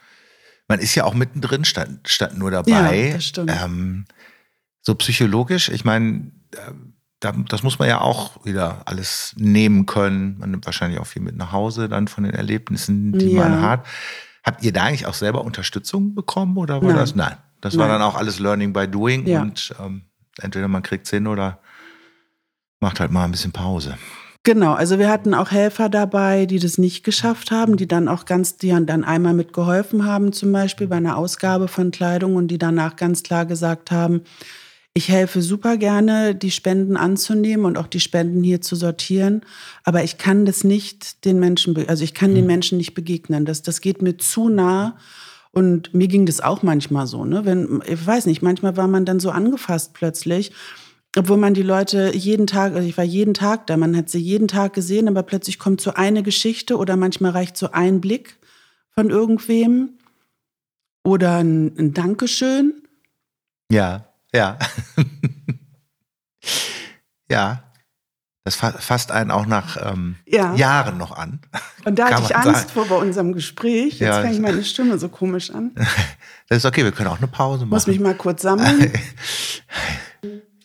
man ist ja auch mittendrin statt, statt nur dabei. Ja, das stimmt. Ähm, so psychologisch, ich meine, äh, das muss man ja auch wieder alles nehmen können. Man nimmt wahrscheinlich auch viel mit nach Hause dann von den Erlebnissen, die Ja. man hat. Habt ihr da eigentlich auch selber Unterstützung bekommen oder war Nein. das? Nein. Das war Nein. dann auch alles Learning by Doing Ja. und ähm, entweder man kriegt's hin oder macht halt mal ein bisschen Pause. Genau, also wir hatten auch Helfer dabei, die das nicht geschafft haben, die dann auch ganz, die dann einmal mitgeholfen haben, zum Beispiel bei einer Ausgabe von Kleidung und die danach ganz klar gesagt haben, ich helfe super gerne, die Spenden anzunehmen und auch die Spenden hier zu sortieren, aber ich kann das nicht den Menschen, also ich kann den Menschen nicht begegnen. Das, das geht mir zu nah. Und mir ging das auch manchmal so, ne? Wenn, ich weiß nicht, manchmal war man dann so angefasst plötzlich, obwohl man die Leute jeden Tag, also ich war jeden Tag da, man hat sie jeden Tag gesehen, aber plötzlich kommt so eine Geschichte oder manchmal reicht so ein Blick von irgendwem oder ein, ein Dankeschön. Ja, ja. ja. Das fa- fasst einen auch nach ähm, Ja. Jahren noch an. Und da hatte ich Angst sagen. vor bei unserem Gespräch. Jetzt Ja, fängt meine Stimme so komisch an. Das ist okay, wir können auch eine Pause Muss mich machen. mal kurz sammeln.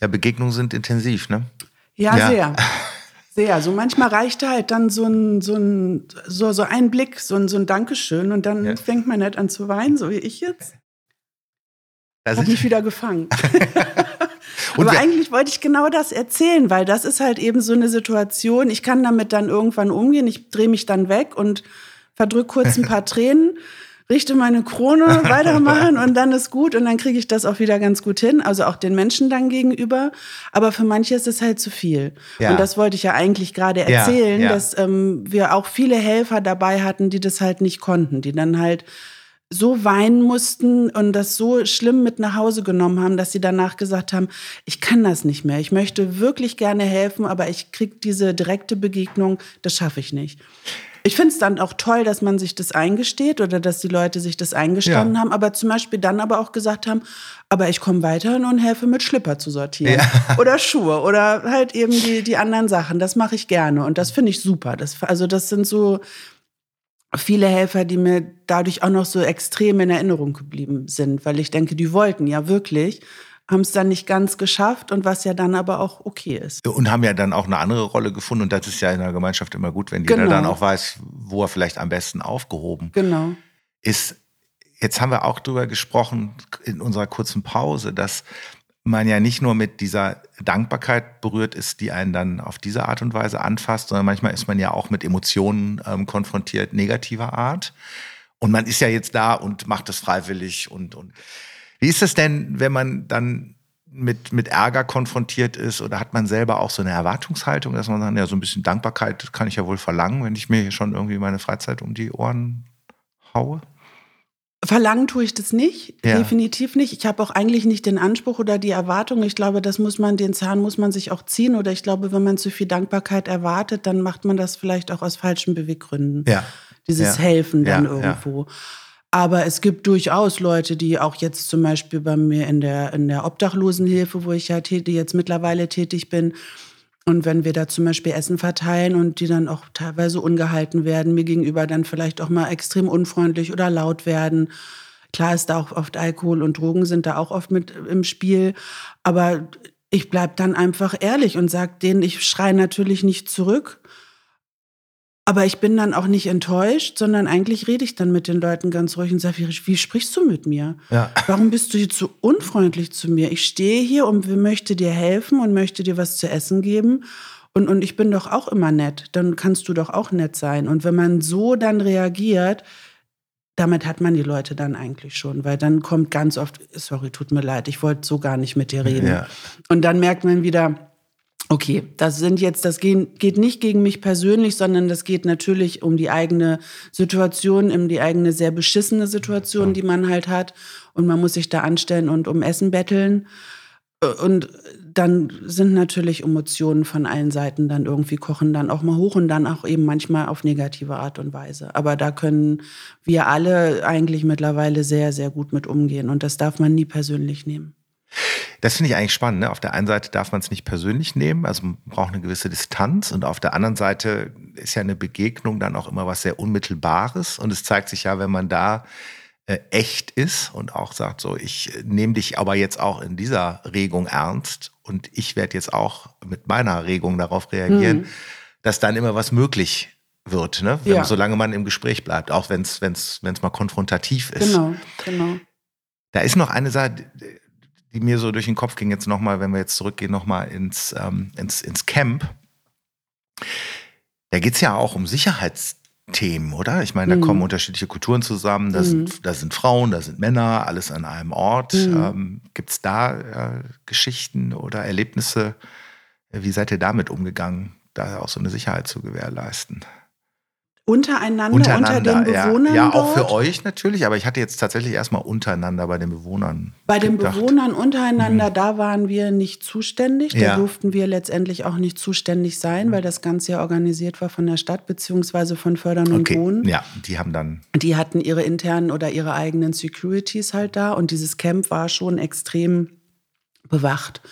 Ja, Begegnungen sind intensiv, ne? Ja, Ja. sehr. Sehr. So manchmal reicht halt dann so ein, so ein, so, so ein Blick, so ein, so ein Dankeschön und dann Ja. fängt man nicht an zu weinen, so wie ich jetzt. Das Hab ist- mich wieder gefangen. Und Aber eigentlich wollte ich genau das erzählen, weil das ist halt eben so eine Situation. Ich kann damit dann irgendwann umgehen. Ich drehe mich dann weg und verdrück kurz ein paar Tränen, richte meine Krone, weitermachen und dann ist gut und dann kriege ich das auch wieder ganz gut hin. Also auch den Menschen dann gegenüber. Aber für manche ist es halt zu viel. Ja. Und das wollte ich ja eigentlich gerade Ja, erzählen, ja. dass ähm, wir auch viele Helfer dabei hatten, die das halt nicht konnten, die dann halt so weinen mussten und das so schlimm mit nach Hause genommen haben, dass sie danach gesagt haben, ich kann das nicht mehr. Ich möchte wirklich gerne helfen, aber ich krieg diese direkte Begegnung, das schaffe ich nicht. Ich finde es dann auch toll, dass man sich das eingesteht oder dass die Leute sich das eingestanden Ja. haben, aber zum Beispiel dann aber auch gesagt haben, aber ich komme weiterhin und helfe mit Schlipper zu sortieren Ja. oder Schuhe oder halt eben die, die anderen Sachen. Das mache ich gerne und das finde ich super. Das, also das sind so, viele Helfer, die mir dadurch auch noch so extrem in Erinnerung geblieben sind, weil ich denke, die wollten ja wirklich, haben es dann nicht ganz geschafft und was ja dann aber auch okay ist. Und haben ja dann auch eine andere Rolle gefunden. Und das ist ja in der Gemeinschaft immer gut, wenn jeder Genau. dann auch weiß, wo er vielleicht am besten aufgehoben Genau. ist. Jetzt haben wir auch drüber gesprochen in unserer kurzen Pause, dass man ja nicht nur mit dieser Dankbarkeit berührt ist, die einen dann auf diese Art und Weise anfasst, sondern manchmal ist man ja auch mit Emotionen ähm, konfrontiert negativer Art. Und man ist ja jetzt da und macht es freiwillig und, und wie ist es denn, wenn man dann mit, mit Ärger konfrontiert ist oder hat man selber auch so eine Erwartungshaltung, dass man sagt, ja, so ein bisschen Dankbarkeit kann ich ja wohl verlangen, wenn ich mir hier schon irgendwie meine Freizeit um die Ohren haue? Verlangen tue ich das nicht, Ja. definitiv nicht. Ich habe auch eigentlich nicht den Anspruch oder die Erwartung. Ich glaube, das muss man, den Zahn muss man sich auch ziehen. Oder ich glaube, wenn man zu viel Dankbarkeit erwartet, dann macht man das vielleicht auch aus falschen Beweggründen. Ja. Dieses Ja. Helfen dann irgendwo. Aber es gibt durchaus Leute, die auch jetzt zum Beispiel bei mir in der, in der Obdachlosenhilfe, wo ich ja tätig, jetzt mittlerweile tätig bin, und wenn wir da zum Beispiel Essen verteilen und die dann auch teilweise ungehalten werden, mir gegenüber dann vielleicht auch mal extrem unfreundlich oder laut werden. Klar ist da auch oft Alkohol und Drogen sind da auch oft mit im Spiel. Aber ich bleib dann einfach ehrlich und sag denen, ich schreie natürlich nicht zurück. Aber ich bin dann auch nicht enttäuscht, sondern eigentlich rede ich dann mit den Leuten ganz ruhig und sage, wie, wie sprichst du mit mir? Ja. Warum bist du jetzt so unfreundlich zu mir? Ich stehe hier und möchte dir helfen und möchte dir was zu essen geben. Und, und ich bin doch auch immer nett. Dann kannst du doch auch nett sein. Und wenn man so dann reagiert, damit hat man die Leute dann eigentlich schon, weil dann kommt ganz oft, sorry, tut mir leid, ich wollte so gar nicht mit dir reden. Ja. Und dann merkt man wieder, okay, das sind jetzt, das geht nicht gegen mich persönlich, sondern das geht natürlich um die eigene Situation, um die eigene sehr beschissene Situation, die man halt hat. Und man muss sich da anstellen und um Essen betteln. Und dann sind natürlich Emotionen von allen Seiten dann irgendwie kochen dann auch mal hoch und dann auch eben manchmal auf negative Art und Weise. Aber da können wir alle eigentlich mittlerweile sehr, sehr gut mit umgehen. Und das darf man nie persönlich nehmen. Das finde ich eigentlich spannend. Ne? Auf der einen Seite darf man es nicht persönlich nehmen, also man braucht eine gewisse Distanz. Und auf der anderen Seite ist ja eine Begegnung dann auch immer was sehr Unmittelbares. Und es zeigt sich ja, wenn man da äh, echt ist und auch sagt, so, ich äh, nehme dich aber jetzt auch in dieser Regung ernst und ich werde jetzt auch mit meiner Regung darauf reagieren, dass dann immer was möglich wird, ne? Wenn, Ja. solange man im Gespräch bleibt, auch wenn es mal konfrontativ ist. Genau, genau. Da ist noch eine Sache, die mir so durch den Kopf ging, jetzt nochmal, wenn wir jetzt zurückgehen, nochmal ins, ähm, ins, ins Camp. Da geht's ja auch um Sicherheitsthemen, oder? Ich meine, da Mhm. kommen unterschiedliche Kulturen zusammen, da, sind, da sind Frauen, da sind Männer, alles an einem Ort. Mhm. Ähm, gibt's da äh, Geschichten oder Erlebnisse? Wie seid ihr damit umgegangen, da auch so eine Sicherheit zu gewährleisten? Untereinander, unter den Bewohnern ja. Auch dort? für euch natürlich, aber ich hatte jetzt tatsächlich erstmal untereinander bei den Bewohnern. Bei den gedacht. Bewohnern untereinander, da waren wir nicht zuständig. Da Ja. durften wir letztendlich auch nicht zuständig sein, weil das Ganze ja organisiert war von der Stadt beziehungsweise von Fördern und Okay, Wohnen. ja, die haben dann Die hatten ihre internen oder ihre eigenen Securities halt da und dieses Camp war schon extrem bewacht.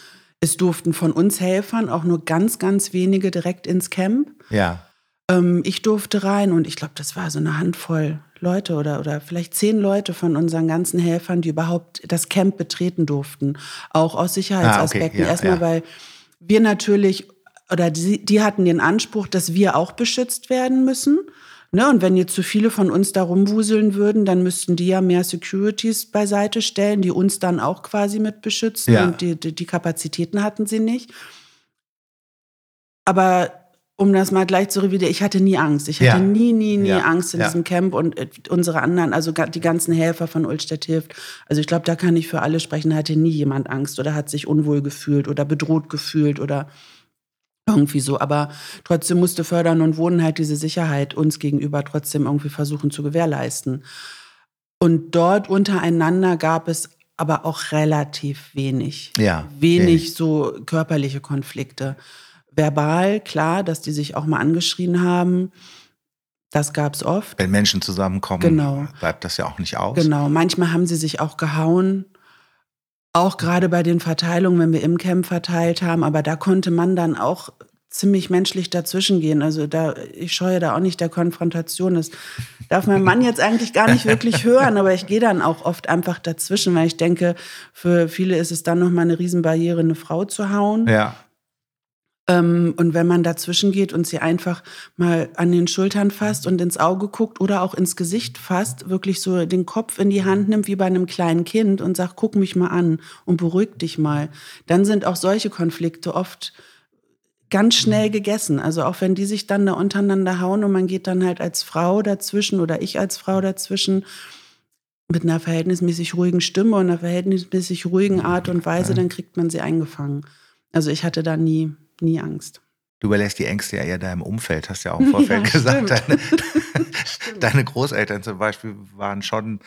Es durften von uns Helfern auch nur ganz, ganz wenige direkt ins Camp. Ja, Ähm, ich durfte rein und ich glaube, das war so eine Handvoll Leute oder, oder vielleicht zehn Leute von unseren ganzen Helfern, die überhaupt das Camp betreten durften. Auch aus Sicherheitsaspekten. Ah, okay, ja, Erstmal, ja. weil wir natürlich, oder die, die hatten den Anspruch, dass wir auch beschützt werden müssen. Ne, und wenn jetzt zu viele von uns da rumwuseln würden, dann müssten die ja mehr Securities beiseite stellen, die uns dann auch quasi mit beschützen. Ja. Und die, die, die Kapazitäten hatten sie nicht. Aber um das mal gleich zu revidieren, ich hatte nie Angst. Ich hatte Ja. nie, nie, nie Ja. Angst in Ja. diesem Camp und äh, unsere anderen, also die ganzen Helfer von Ulstedt hilft. Also ich glaube, da kann ich für alle sprechen, da hatte nie jemand Angst oder hat sich unwohl gefühlt oder bedroht gefühlt oder irgendwie so. Aber trotzdem musste Fördern und Wohnen halt diese Sicherheit uns gegenüber trotzdem irgendwie versuchen zu gewährleisten. Und dort untereinander gab es aber auch relativ wenig. Ja, Wenig wenig. so körperliche Konflikte. Verbal, klar, dass die sich auch mal angeschrien haben. Das gab es oft. wenn Menschen zusammenkommen, Genau. bleibt das ja auch nicht aus. Genau. Manchmal haben sie sich auch gehauen. Auch gerade bei den Verteilungen, wenn wir im Camp verteilt haben. Aber da konnte man dann auch ziemlich menschlich dazwischen gehen. Also da, ich scheue da auch nicht der Konfrontation. Das darf mein Mann jetzt eigentlich gar nicht wirklich hören, aber ich gehe dann auch oft einfach dazwischen, weil ich denke, für viele ist es dann nochmal eine Riesenbarriere, eine Frau zu hauen. Ja, und wenn man dazwischen geht und sie einfach mal an den Schultern fasst und ins Auge guckt oder auch ins Gesicht fasst, wirklich so den Kopf in die Hand nimmt wie bei einem kleinen Kind und sagt, guck mich mal an und beruhig dich mal, dann sind auch solche Konflikte oft ganz schnell gegessen. Also auch wenn die sich dann da untereinander hauen und man geht dann halt als Frau dazwischen oder ich als Frau dazwischen mit einer verhältnismäßig ruhigen Stimme und einer verhältnismäßig ruhigen Art und Weise, dann kriegt man sie eingefangen. Also ich hatte da nie, nie Angst. du überlässt die Ängste ja eher deinem Umfeld, hast ja auch im Vorfeld Ja, gesagt. Deine, deine Großeltern zum Beispiel waren schon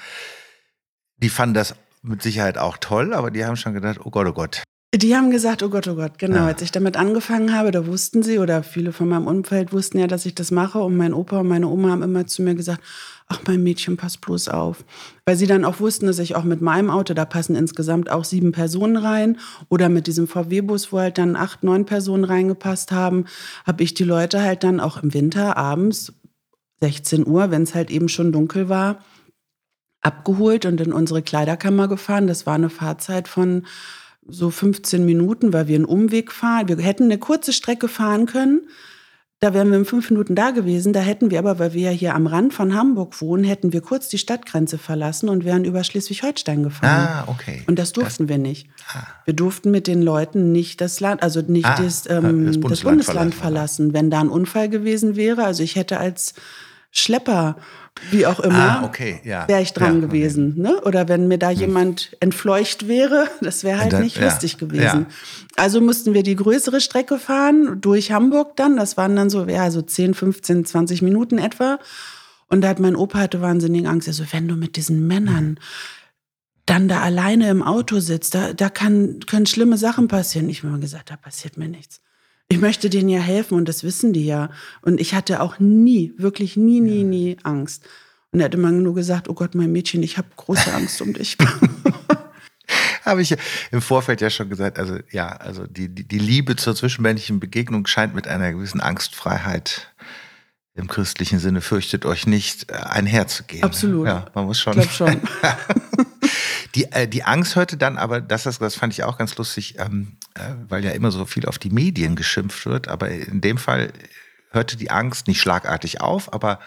Die fanden das mit Sicherheit auch toll, aber die haben schon gedacht, oh Gott, oh Gott. Die haben gesagt, oh Gott, oh Gott, genau. Ja. Als ich damit angefangen habe, da wussten sie oder viele von meinem Umfeld wussten ja, dass ich das mache. Und mein Opa und meine Oma haben immer zu mir gesagt, ach, mein Mädchen, pass bloß auf. Weil sie dann auch wussten, dass ich auch mit meinem Auto, da passen insgesamt auch sieben Personen rein. Oder mit diesem VW-Bus, wo halt dann acht, neun Personen reingepasst haben, habe ich die Leute halt dann auch im Winter abends, 16 Uhr, wenn es halt eben schon dunkel war, abgeholt und in unsere Kleiderkammer gefahren. Das war eine Fahrzeit von so 15 Minuten, weil wir einen Umweg fahren. Wir hätten eine kurze Strecke fahren können. Da wären wir in fünf Minuten da gewesen. Da hätten wir aber, weil wir ja hier am Rand von Hamburg wohnen, hätten wir kurz die Stadtgrenze verlassen und wären über Schleswig-Holstein gefahren. Ah, okay. Und das durften das, wir nicht. Ah. Wir durften mit den Leuten nicht das Land, also nicht ah, das, ähm, das, Bundesland, das Bundesland verlassen. Wenn da ein Unfall gewesen wäre, also ich hätte als Schlepper wie auch immer, ah, okay, ja. wäre ich dran ja, gewesen. Okay. Ne? Oder wenn mir da hm. jemand entfleucht wäre, das wäre halt dann, nicht ja, lustig gewesen. Also mussten wir die größere Strecke fahren, durch Hamburg dann. Das waren dann so, ja, so 10, 15, 20 Minuten etwa. Und da hat mein Opa hatte wahnsinnig Angst. Also, wenn du mit diesen Männern dann da alleine im Auto sitzt, da, da kann, können schlimme Sachen passieren. Ich habe immer gesagt, da passiert mir nichts ich möchte denen ja helfen und das wissen die ja. Und ich hatte auch nie, wirklich nie, nie, nie Angst. Und er hat immer nur gesagt, oh Gott, mein Mädchen, ich habe große Angst um dich. habe ich im Vorfeld ja schon gesagt, also ja, also die, die, die Liebe zur zwischenmenschlichen Begegnung scheint mit einer gewissen Angstfreiheit im christlichen Sinne, fürchtet euch nicht, äh, einherzugehen. Absolut. Ja, man muss schon. Ich glaube schon. Die, äh, die Angst hörte dann aber, das, das, fand ich auch ganz lustig, ähm, äh, weil ja immer so viel auf die Medien geschimpft wird, aber in dem Fall hörte die Angst nicht schlagartig auf, aber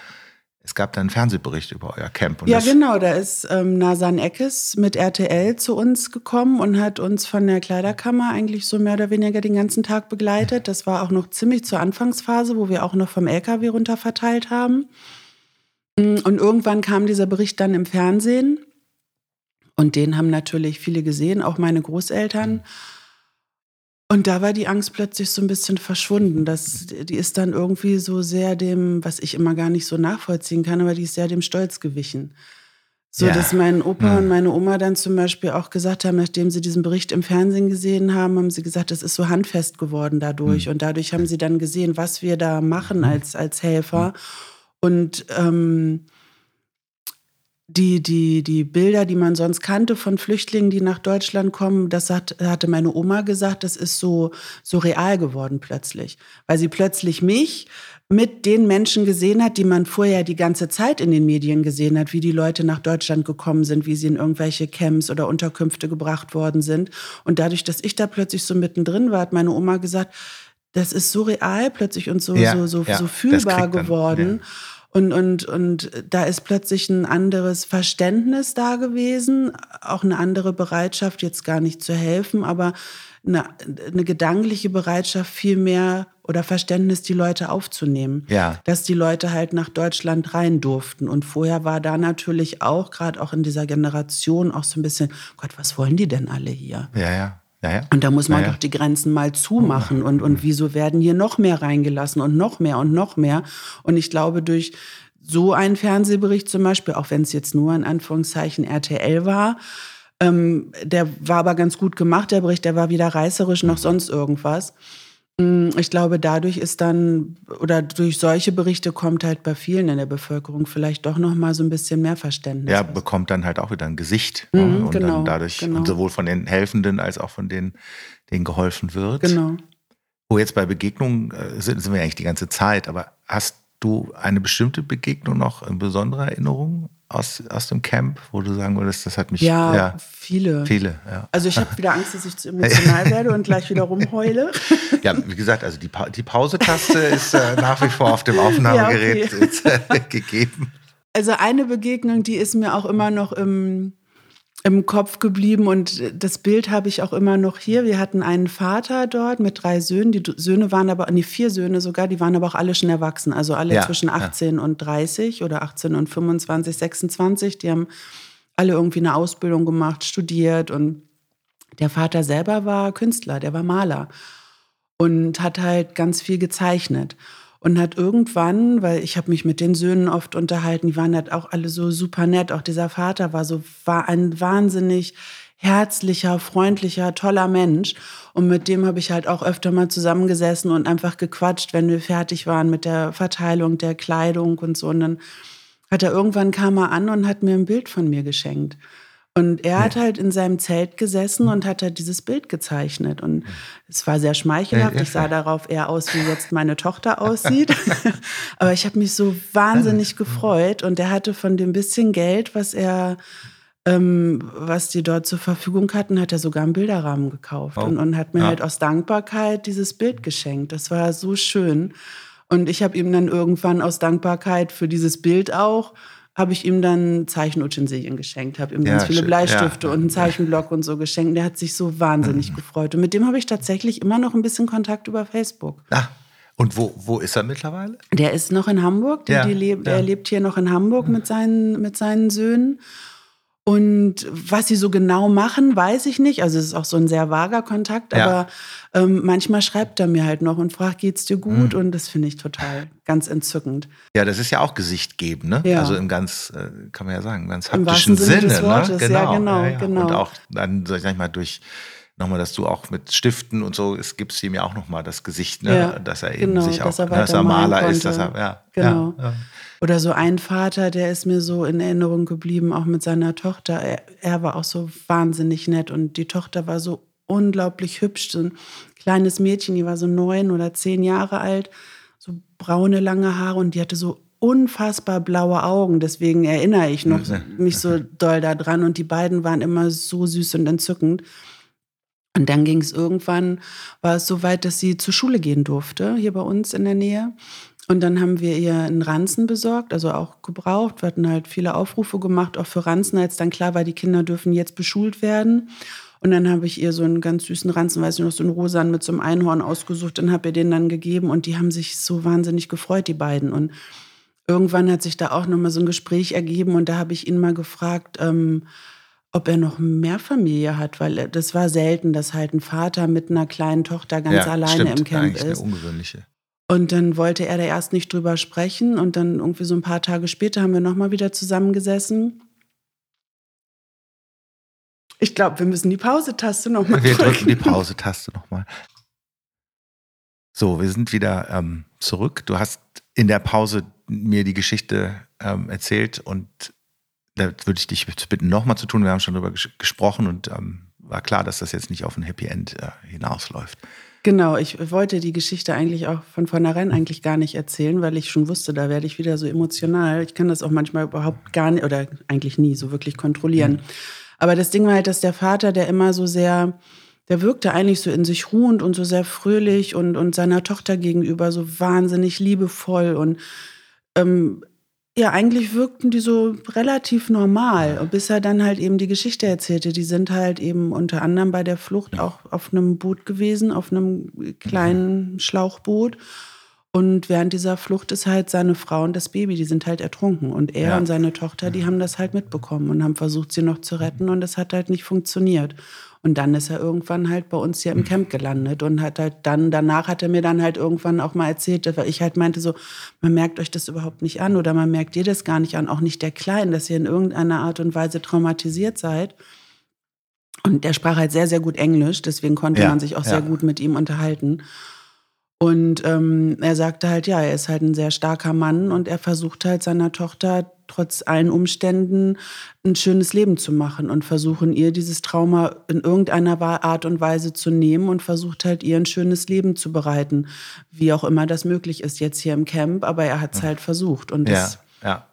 es gab dann einen Fernsehbericht über euer Camp. ja, genau. Da ist ähm, Nasan Eckes mit RTL zu uns gekommen und hat uns von der Kleiderkammer eigentlich so mehr oder weniger den ganzen Tag begleitet. Das war auch noch ziemlich zur Anfangsphase, wo wir auch noch vom LKW runter verteilt haben. Mm, und irgendwann kam dieser Bericht dann im Fernsehen. Und den haben natürlich viele gesehen, auch meine Großeltern. Und da war die Angst plötzlich so ein bisschen verschwunden. Das, die ist dann irgendwie so sehr dem, was ich immer gar nicht so nachvollziehen kann, aber die ist sehr dem Stolz gewichen. So, ja. dass mein Opa ja. und meine Oma dann zum Beispiel auch gesagt haben, nachdem sie diesen Bericht im Fernsehen gesehen haben, haben sie gesagt, das ist so handfest geworden dadurch. Mhm. Und dadurch haben sie dann gesehen, was wir da machen hm. als, als Helfer. Mhm. Und ähm, die, die, die Bilder, die man sonst kannte von Flüchtlingen, die nach Deutschland kommen, das hat, hatte meine Oma gesagt, das ist so, so real geworden plötzlich. Weil sie plötzlich mich mit den Menschen gesehen hat, die man vorher die ganze Zeit in den Medien gesehen hat, wie die Leute nach Deutschland gekommen sind, wie sie in irgendwelche Camps oder Unterkünfte gebracht worden sind. Und dadurch, dass ich da plötzlich so mittendrin war, hat meine Oma gesagt, das ist so real plötzlich und so, ja, so, so, ja, so fühlbar geworden. ja. Und, und, und da ist plötzlich ein anderes Verständnis da gewesen, auch eine andere Bereitschaft, jetzt gar nicht zu helfen, aber eine, eine gedankliche Bereitschaft, viel mehr oder Verständnis, die Leute aufzunehmen. Ja. Dass die Leute halt nach Deutschland rein durften. Und vorher war da natürlich auch, gerade auch in dieser Generation, auch so ein bisschen, Gott, was wollen die denn alle hier? Ja, ja. Ja, ja. Und da muss man ja, doch die Grenzen mal zumachen. Und, und wieso werden hier noch mehr reingelassen und noch mehr und noch mehr? Und ich glaube, durch so einen Fernsehbericht zum Beispiel, auch wenn es jetzt nur in Anführungszeichen RTL war, ähm, der war aber ganz gut gemacht, der Bericht, der war weder reißerisch noch sonst irgendwas. Mm, ich glaube, dadurch ist dann, oder durch solche Berichte kommt halt bei vielen in der Bevölkerung vielleicht doch noch mal so ein bisschen mehr Verständnis. Ja, bekommt dann halt auch wieder ein Gesicht. Ne? Mhm, und genau, dann dadurch, genau. und sowohl von den Helfenden als auch von denen, denen geholfen wird. Genau. Wo jetzt bei Begegnungen äh, sind, sind wir eigentlich die ganze Zeit, aber hast du eine bestimmte Begegnung noch in besonderer Erinnerung aus, aus dem Camp, wo du sagen würdest, das hat mich. Ja, ja viele. Viele, ja. Also ich habe wieder Angst, dass ich zu emotional werde und gleich wieder rumheule. Ja, wie gesagt, also die, pa die Pause-Taste ist äh, nach wie vor auf dem Aufnahmegerät ja, okay. äh, gegeben. Also eine Begegnung, die ist mir auch immer noch im im Kopf geblieben und das Bild habe ich auch immer noch hier. Wir hatten einen Vater dort mit drei Söhnen. Die Söhne waren aber, nee, vier Söhne sogar, die waren aber auch alle schon erwachsen. Also alle ja, zwischen 18 ja. und 30 oder 18 und 25, 26. Die haben alle irgendwie eine Ausbildung gemacht, studiert und der Vater selber war Künstler, der war Maler und hat halt ganz viel gezeichnet. Und hat irgendwann, weil ich habe mich mit den Söhnen oft unterhalten, die waren halt auch alle so super nett. Auch dieser Vater war so war ein wahnsinnig herzlicher, freundlicher, toller Mensch. Und mit dem habe ich halt auch öfter mal zusammengesessen und einfach gequatscht, wenn wir fertig waren mit der Verteilung der Kleidung und so. Und dann hat er irgendwann kam er an und hat mir ein Bild von mir geschenkt. Und er hat halt in seinem Zelt gesessen und hat halt dieses Bild gezeichnet. Und es war sehr schmeichelhaft. Ich sah darauf eher aus, wie jetzt meine Tochter aussieht. Aber ich habe mich so wahnsinnig gefreut. Und er hatte von dem bisschen Geld, was er, ähm, was die dort zur Verfügung hatten, hat er sogar einen Bilderrahmen gekauft oh. und, und, hat mir ja. halt aus Dankbarkeit dieses Bild geschenkt. Das war so schön. Und ich habe ihm dann irgendwann aus Dankbarkeit für dieses Bild auch habe ich ihm dann Zeichenutensilien geschenkt, habe ihm ja, ganz viele schön. Bleistifte ja. und einen Zeichenblock und so geschenkt. Der hat sich so wahnsinnig mhm. gefreut. Und mit dem habe ich tatsächlich immer noch ein bisschen Kontakt über Facebook. Ah. Und wo, wo ist er mittlerweile? Der ist noch in Hamburg. Der, ja, leb, ja. Er lebt hier noch in Hamburg mit seinen, mit seinen Söhnen. Und was sie so genau machen, weiß ich nicht. Also es ist auch so ein sehr vager Kontakt, ja. aber ähm, manchmal schreibt er mir halt noch und fragt, geht's dir gut? Mhm. Und das finde ich total ganz entzückend. Ja, das ist ja auch Gesicht geben, ne? Ja. Also im ganz, äh, kann man ja sagen, ganz haptischen Sinne. Sinne des ne? Ne? Genau, ja, genau, ja, genau. Und auch dann, sag ich mal, durch nochmal, dass du auch mit Stiften und so, es gibt ihm ja auch nochmal das Gesicht, ne? Ja, dass er eben genau, sich auch, dass er, dass er Maler konnte. ist, dass er, ja. Genau. Ja, oder so ein Vater, der ist mir so in Erinnerung geblieben, auch mit seiner Tochter. Er, er war auch so wahnsinnig nett und die Tochter war so unglaublich hübsch. So ein kleines Mädchen, die war so neun oder zehn Jahre alt, so braune, lange Haare und die hatte so unfassbar blaue Augen. Deswegen erinnere ich noch mich so doll daran. Und die beiden waren immer so süß und entzückend. Und dann ging es irgendwann, war es so weit, dass sie zur Schule gehen durfte, hier bei uns in der Nähe. Und dann haben wir ihr einen Ranzen besorgt, also auch gebraucht. Wir hatten halt viele Aufrufe gemacht, auch für Ranzen, als dann klar war, die Kinder dürfen jetzt beschult werden. Und dann habe ich ihr so einen ganz süßen Ranzen, weiß ich noch, so einen rosan mit so einem Einhorn ausgesucht und habe ihr den dann gegeben. Und die haben sich so wahnsinnig gefreut, die beiden. Und irgendwann hat sich da auch nochmal so ein Gespräch ergeben und da habe ich ihn mal gefragt, ähm, ob er noch mehr Familie hat, weil das war selten, dass halt ein Vater mit einer kleinen Tochter ganz ja, alleine stimmt, im Camp ist. Eine ungewöhnliche. Und dann wollte er da erst nicht drüber sprechen. Und dann irgendwie so ein paar Tage später haben wir nochmal wieder zusammengesessen. Ich glaube, wir müssen die Pause-Taste nochmal drücken. Wir drücken die Pause-Taste nochmal. So, wir sind wieder ähm, zurück. Du hast in der Pause mir die Geschichte ähm, erzählt und da würde ich dich bitten, nochmal zu tun. Wir haben schon darüber ges gesprochen und ähm, war klar, dass das jetzt nicht auf ein Happy End äh, hinausläuft. Genau, ich wollte die Geschichte eigentlich auch von vornherein eigentlich gar nicht erzählen, weil ich schon wusste, da werde ich wieder so emotional. Ich kann das auch manchmal überhaupt gar nicht oder eigentlich nie so wirklich kontrollieren. Mhm. Aber das Ding war halt, dass der Vater, der immer so sehr, der wirkte eigentlich so in sich ruhend und so sehr fröhlich und, und seiner Tochter gegenüber so wahnsinnig liebevoll und ähm, ja, eigentlich wirkten die so relativ normal, bis er dann halt eben die Geschichte erzählte. Die sind halt eben unter anderem bei der Flucht auch auf einem Boot gewesen, auf einem kleinen Schlauchboot. Und während dieser Flucht ist halt seine Frau und das Baby, die sind halt ertrunken. Und er ja. und seine Tochter, die haben das halt mitbekommen und haben versucht, sie noch zu retten. Und das hat halt nicht funktioniert. Und dann ist er irgendwann halt bei uns hier im Camp gelandet und hat halt dann, danach hat er mir dann halt irgendwann auch mal erzählt, weil ich halt meinte so, man merkt euch das überhaupt nicht an oder man merkt dir das gar nicht an, auch nicht der Kleinen, dass ihr in irgendeiner Art und Weise traumatisiert seid. Und der sprach halt sehr, sehr gut Englisch, deswegen konnte ja, man sich auch ja. sehr gut mit ihm unterhalten. Und ähm, er sagte halt, ja, er ist halt ein sehr starker Mann und er versucht halt seiner Tochter trotz allen Umständen ein schönes Leben zu machen und versuchen ihr dieses Trauma in irgendeiner Art und Weise zu nehmen und versucht halt ihr ein schönes Leben zu bereiten, wie auch immer das möglich ist jetzt hier im Camp, aber er hat es halt versucht und das ja, ja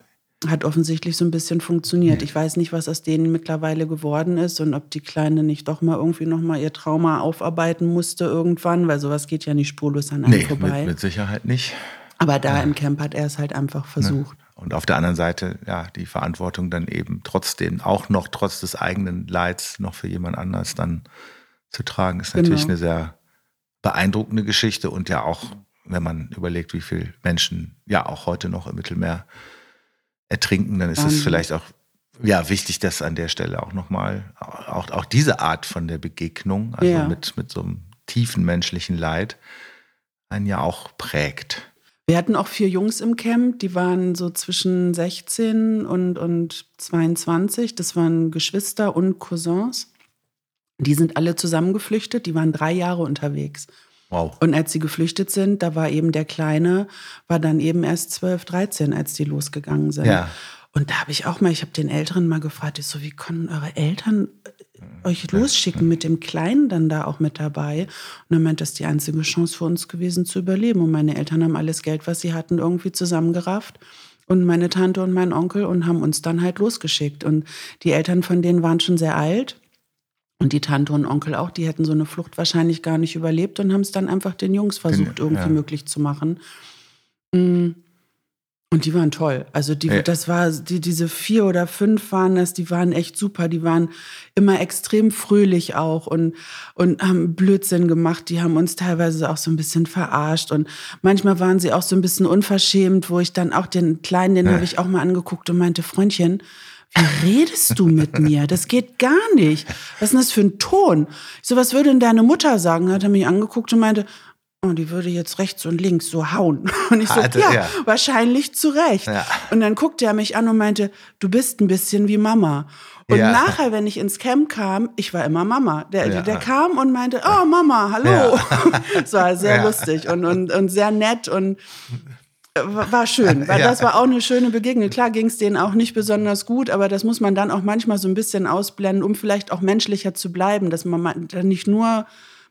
hat offensichtlich so ein bisschen funktioniert. Ich weiß nicht, was aus denen mittlerweile geworden ist und ob die Kleine nicht doch mal irgendwie noch mal ihr Trauma aufarbeiten musste irgendwann, weil sowas geht ja nicht spurlos an einem nee, vorbei. Mit, mit Sicherheit nicht. Aber da ja. im Camp hat er es halt einfach versucht. Und auf der anderen Seite, ja, die Verantwortung dann eben trotzdem, auch noch trotz des eigenen Leids, noch für jemand anders dann zu tragen, ist natürlich genau. eine sehr beeindruckende Geschichte und ja auch, wenn man überlegt, wie viele Menschen ja auch heute noch im Mittelmeer ertrinken, dann ist es vielleicht auch ja, wichtig, dass an der Stelle auch nochmal, auch, auch diese Art von der Begegnung, also ja. mit, mit so einem tiefen menschlichen Leid, einen ja auch prägt. Wir hatten auch vier Jungs im Camp, die waren so zwischen 16 und, und 22. Das waren Geschwister und Cousins. Die sind alle zusammengeflüchtet, die waren drei Jahre unterwegs. Wow. Und als sie geflüchtet sind, da war eben der Kleine, war dann eben erst 12, 13, als die losgegangen sind. Ja. Und da habe ich auch mal, ich habe den Älteren mal gefragt, ich so, wie können eure Eltern äh, euch losschicken mit dem Kleinen dann da auch mit dabei? Und er meint, das ist die einzige Chance für uns gewesen zu überleben. Und meine Eltern haben alles Geld, was sie hatten, irgendwie zusammengerafft. Und meine Tante und mein Onkel und haben uns dann halt losgeschickt. Und die Eltern von denen waren schon sehr alt. Und die Tante und Onkel auch, die hätten so eine Flucht wahrscheinlich gar nicht überlebt und haben es dann einfach den Jungs versucht, irgendwie ja. möglich zu machen. Mm. Und die waren toll. Also die, Ja. das war, die, diese vier oder fünf waren das, die waren echt super. Die waren immer extrem fröhlich auch und, und haben Blödsinn gemacht. Die haben uns teilweise auch so ein bisschen verarscht. Und manchmal waren sie auch so ein bisschen unverschämt, wo ich dann auch den Kleinen, den habe ich auch mal angeguckt und meinte, Freundchen, wie redest du mit mir? Das geht gar nicht. Was ist denn das für ein Ton? Ich so, was würde denn deine Mutter sagen? Hat er mich angeguckt und meinte, oh, die würde jetzt rechts und links so hauen. Und ich so, Also, ja, ja. wahrscheinlich zu Recht. Ja. Und dann guckte er mich an und meinte, du bist ein bisschen wie Mama. Und Ja. nachher, wenn ich ins Camp kam, ich war immer Mama. Der, der kam und meinte, oh Mama, hallo. Das war sehr lustig und, und, und sehr nett und äh, war schön, weil das war auch eine schöne Begegnung. Klar ging es denen auch nicht besonders gut, aber das muss man dann auch manchmal so ein bisschen ausblenden, um vielleicht auch menschlicher zu bleiben, dass man dann nicht nur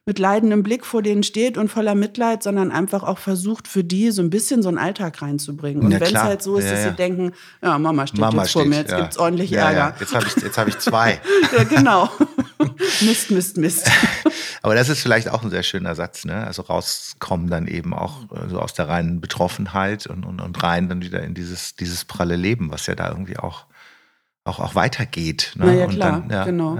mit leidendem Blick vor denen steht und voller Mitleid, sondern einfach auch versucht, für die so ein bisschen so einen Alltag reinzubringen. Und Ja, wenn es halt so ist, Ja, dass ja. sie denken, ja, Mama steht Mama jetzt vor steht, mir, jetzt ja. gibt's ordentlich Ärger. Ja. Jetzt habe ich, jetzt hab ich zwei. Ja, genau. Mist, Mist, Mist. Aber das ist vielleicht auch ein sehr schöner Satz, ne? Also rauskommen dann eben auch äh, so aus der reinen Betroffenheit und, und, und rein dann wieder in dieses, dieses pralle Leben, was ja da irgendwie auch, auch, auch weitergeht. Ne? Na ja, klar, dann, ja, genau.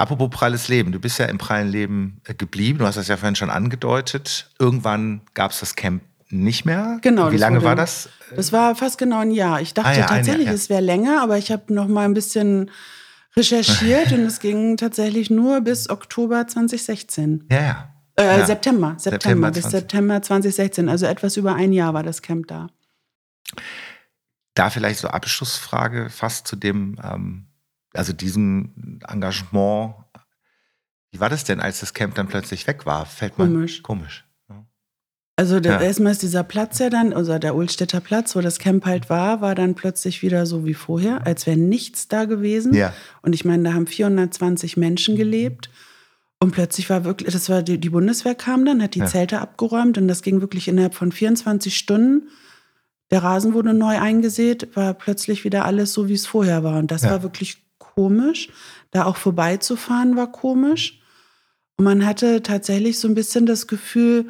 Apropos pralles Leben, du bist ja im prallen Leben äh, geblieben, du hast das ja vorhin schon angedeutet. Irgendwann gab es das Camp nicht mehr. Genau. Wie lange wurde- war das? Das war fast genau ein Jahr. Ich dachte Ah ja, tatsächlich, Jahr, ja. es wäre länger, aber ich habe noch mal ein bisschen recherchiert und es ging tatsächlich nur bis Oktober 2016. Ja, ja. Äh, Ja. September, September, September bis 20. September 2016. Also etwas über ein Jahr war das Camp da. Da vielleicht so Abschlussfrage fast zu dem, ähm, also diesem Engagement. Wie war das denn, als das Camp dann plötzlich weg war? Fällt man Komisch. Komisch. Ja. Also der, Ja. erstmal ist dieser Platz ja dann, also der Ulstädter Platz, wo das Camp halt war, war dann plötzlich wieder so wie vorher, als wäre nichts da gewesen. Ja. Und ich meine, da haben 420 Menschen gelebt. Und plötzlich war wirklich, das war die, die Bundeswehr kam dann, hat die Ja. Zelte abgeräumt und das ging wirklich innerhalb von 24 Stunden. Der Rasen wurde neu eingesät, war plötzlich wieder alles so, wie es vorher war. Und das Ja. war wirklich komisch. Da auch vorbeizufahren war komisch. Und man hatte tatsächlich so ein bisschen das Gefühl,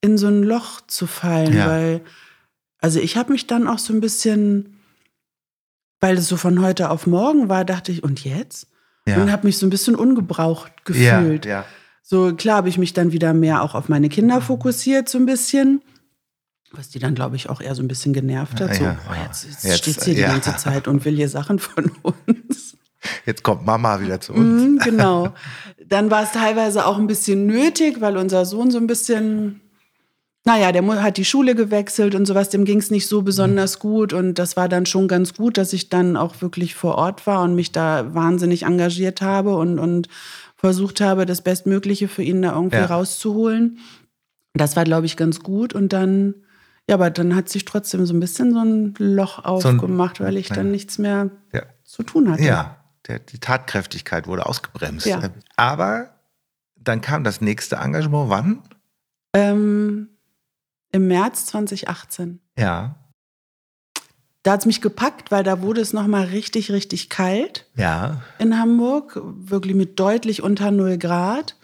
in so ein Loch zu fallen, Ja. weil, also ich habe mich dann auch so ein bisschen, weil es so von heute auf morgen war, dachte ich, und jetzt? Ja. Und habe mich so ein bisschen ungebraucht ja, gefühlt. ja. So klar habe ich mich dann wieder mehr auch auf meine Kinder fokussiert, so ein bisschen. Was die dann, glaube ich, auch eher so ein bisschen genervt hat. So, Ja, oh, ja. jetzt, jetzt, Jetzt, steht sie die ja. ganze Zeit und will hier Sachen von uns. Jetzt kommt Mama wieder zu uns. Mhm, genau. Dann war es teilweise auch ein bisschen nötig, weil unser Sohn so ein bisschen, naja, der hat die Schule gewechselt und sowas, dem ging es nicht so besonders gut. Und das war dann schon ganz gut, dass ich dann auch wirklich vor Ort war und mich da wahnsinnig engagiert habe und, und versucht habe, das Bestmögliche für ihn da irgendwie Ja. rauszuholen. Das war, glaube ich, ganz gut. Und dann, ja, aber dann hat sich trotzdem so ein bisschen so ein Loch ein- aufgemacht, weil ich ja. dann nichts mehr Ja. zu tun hatte. Ja, der, die Tatkräftigkeit wurde ausgebremst. Ja. Aber dann kam das nächste Engagement. Wann? Ähm, Im März 2018. Ja. Da hat es mich gepackt, weil da wurde es nochmal richtig, richtig kalt Ja. in Hamburg. Wirklich mit deutlich unter 0 Grad.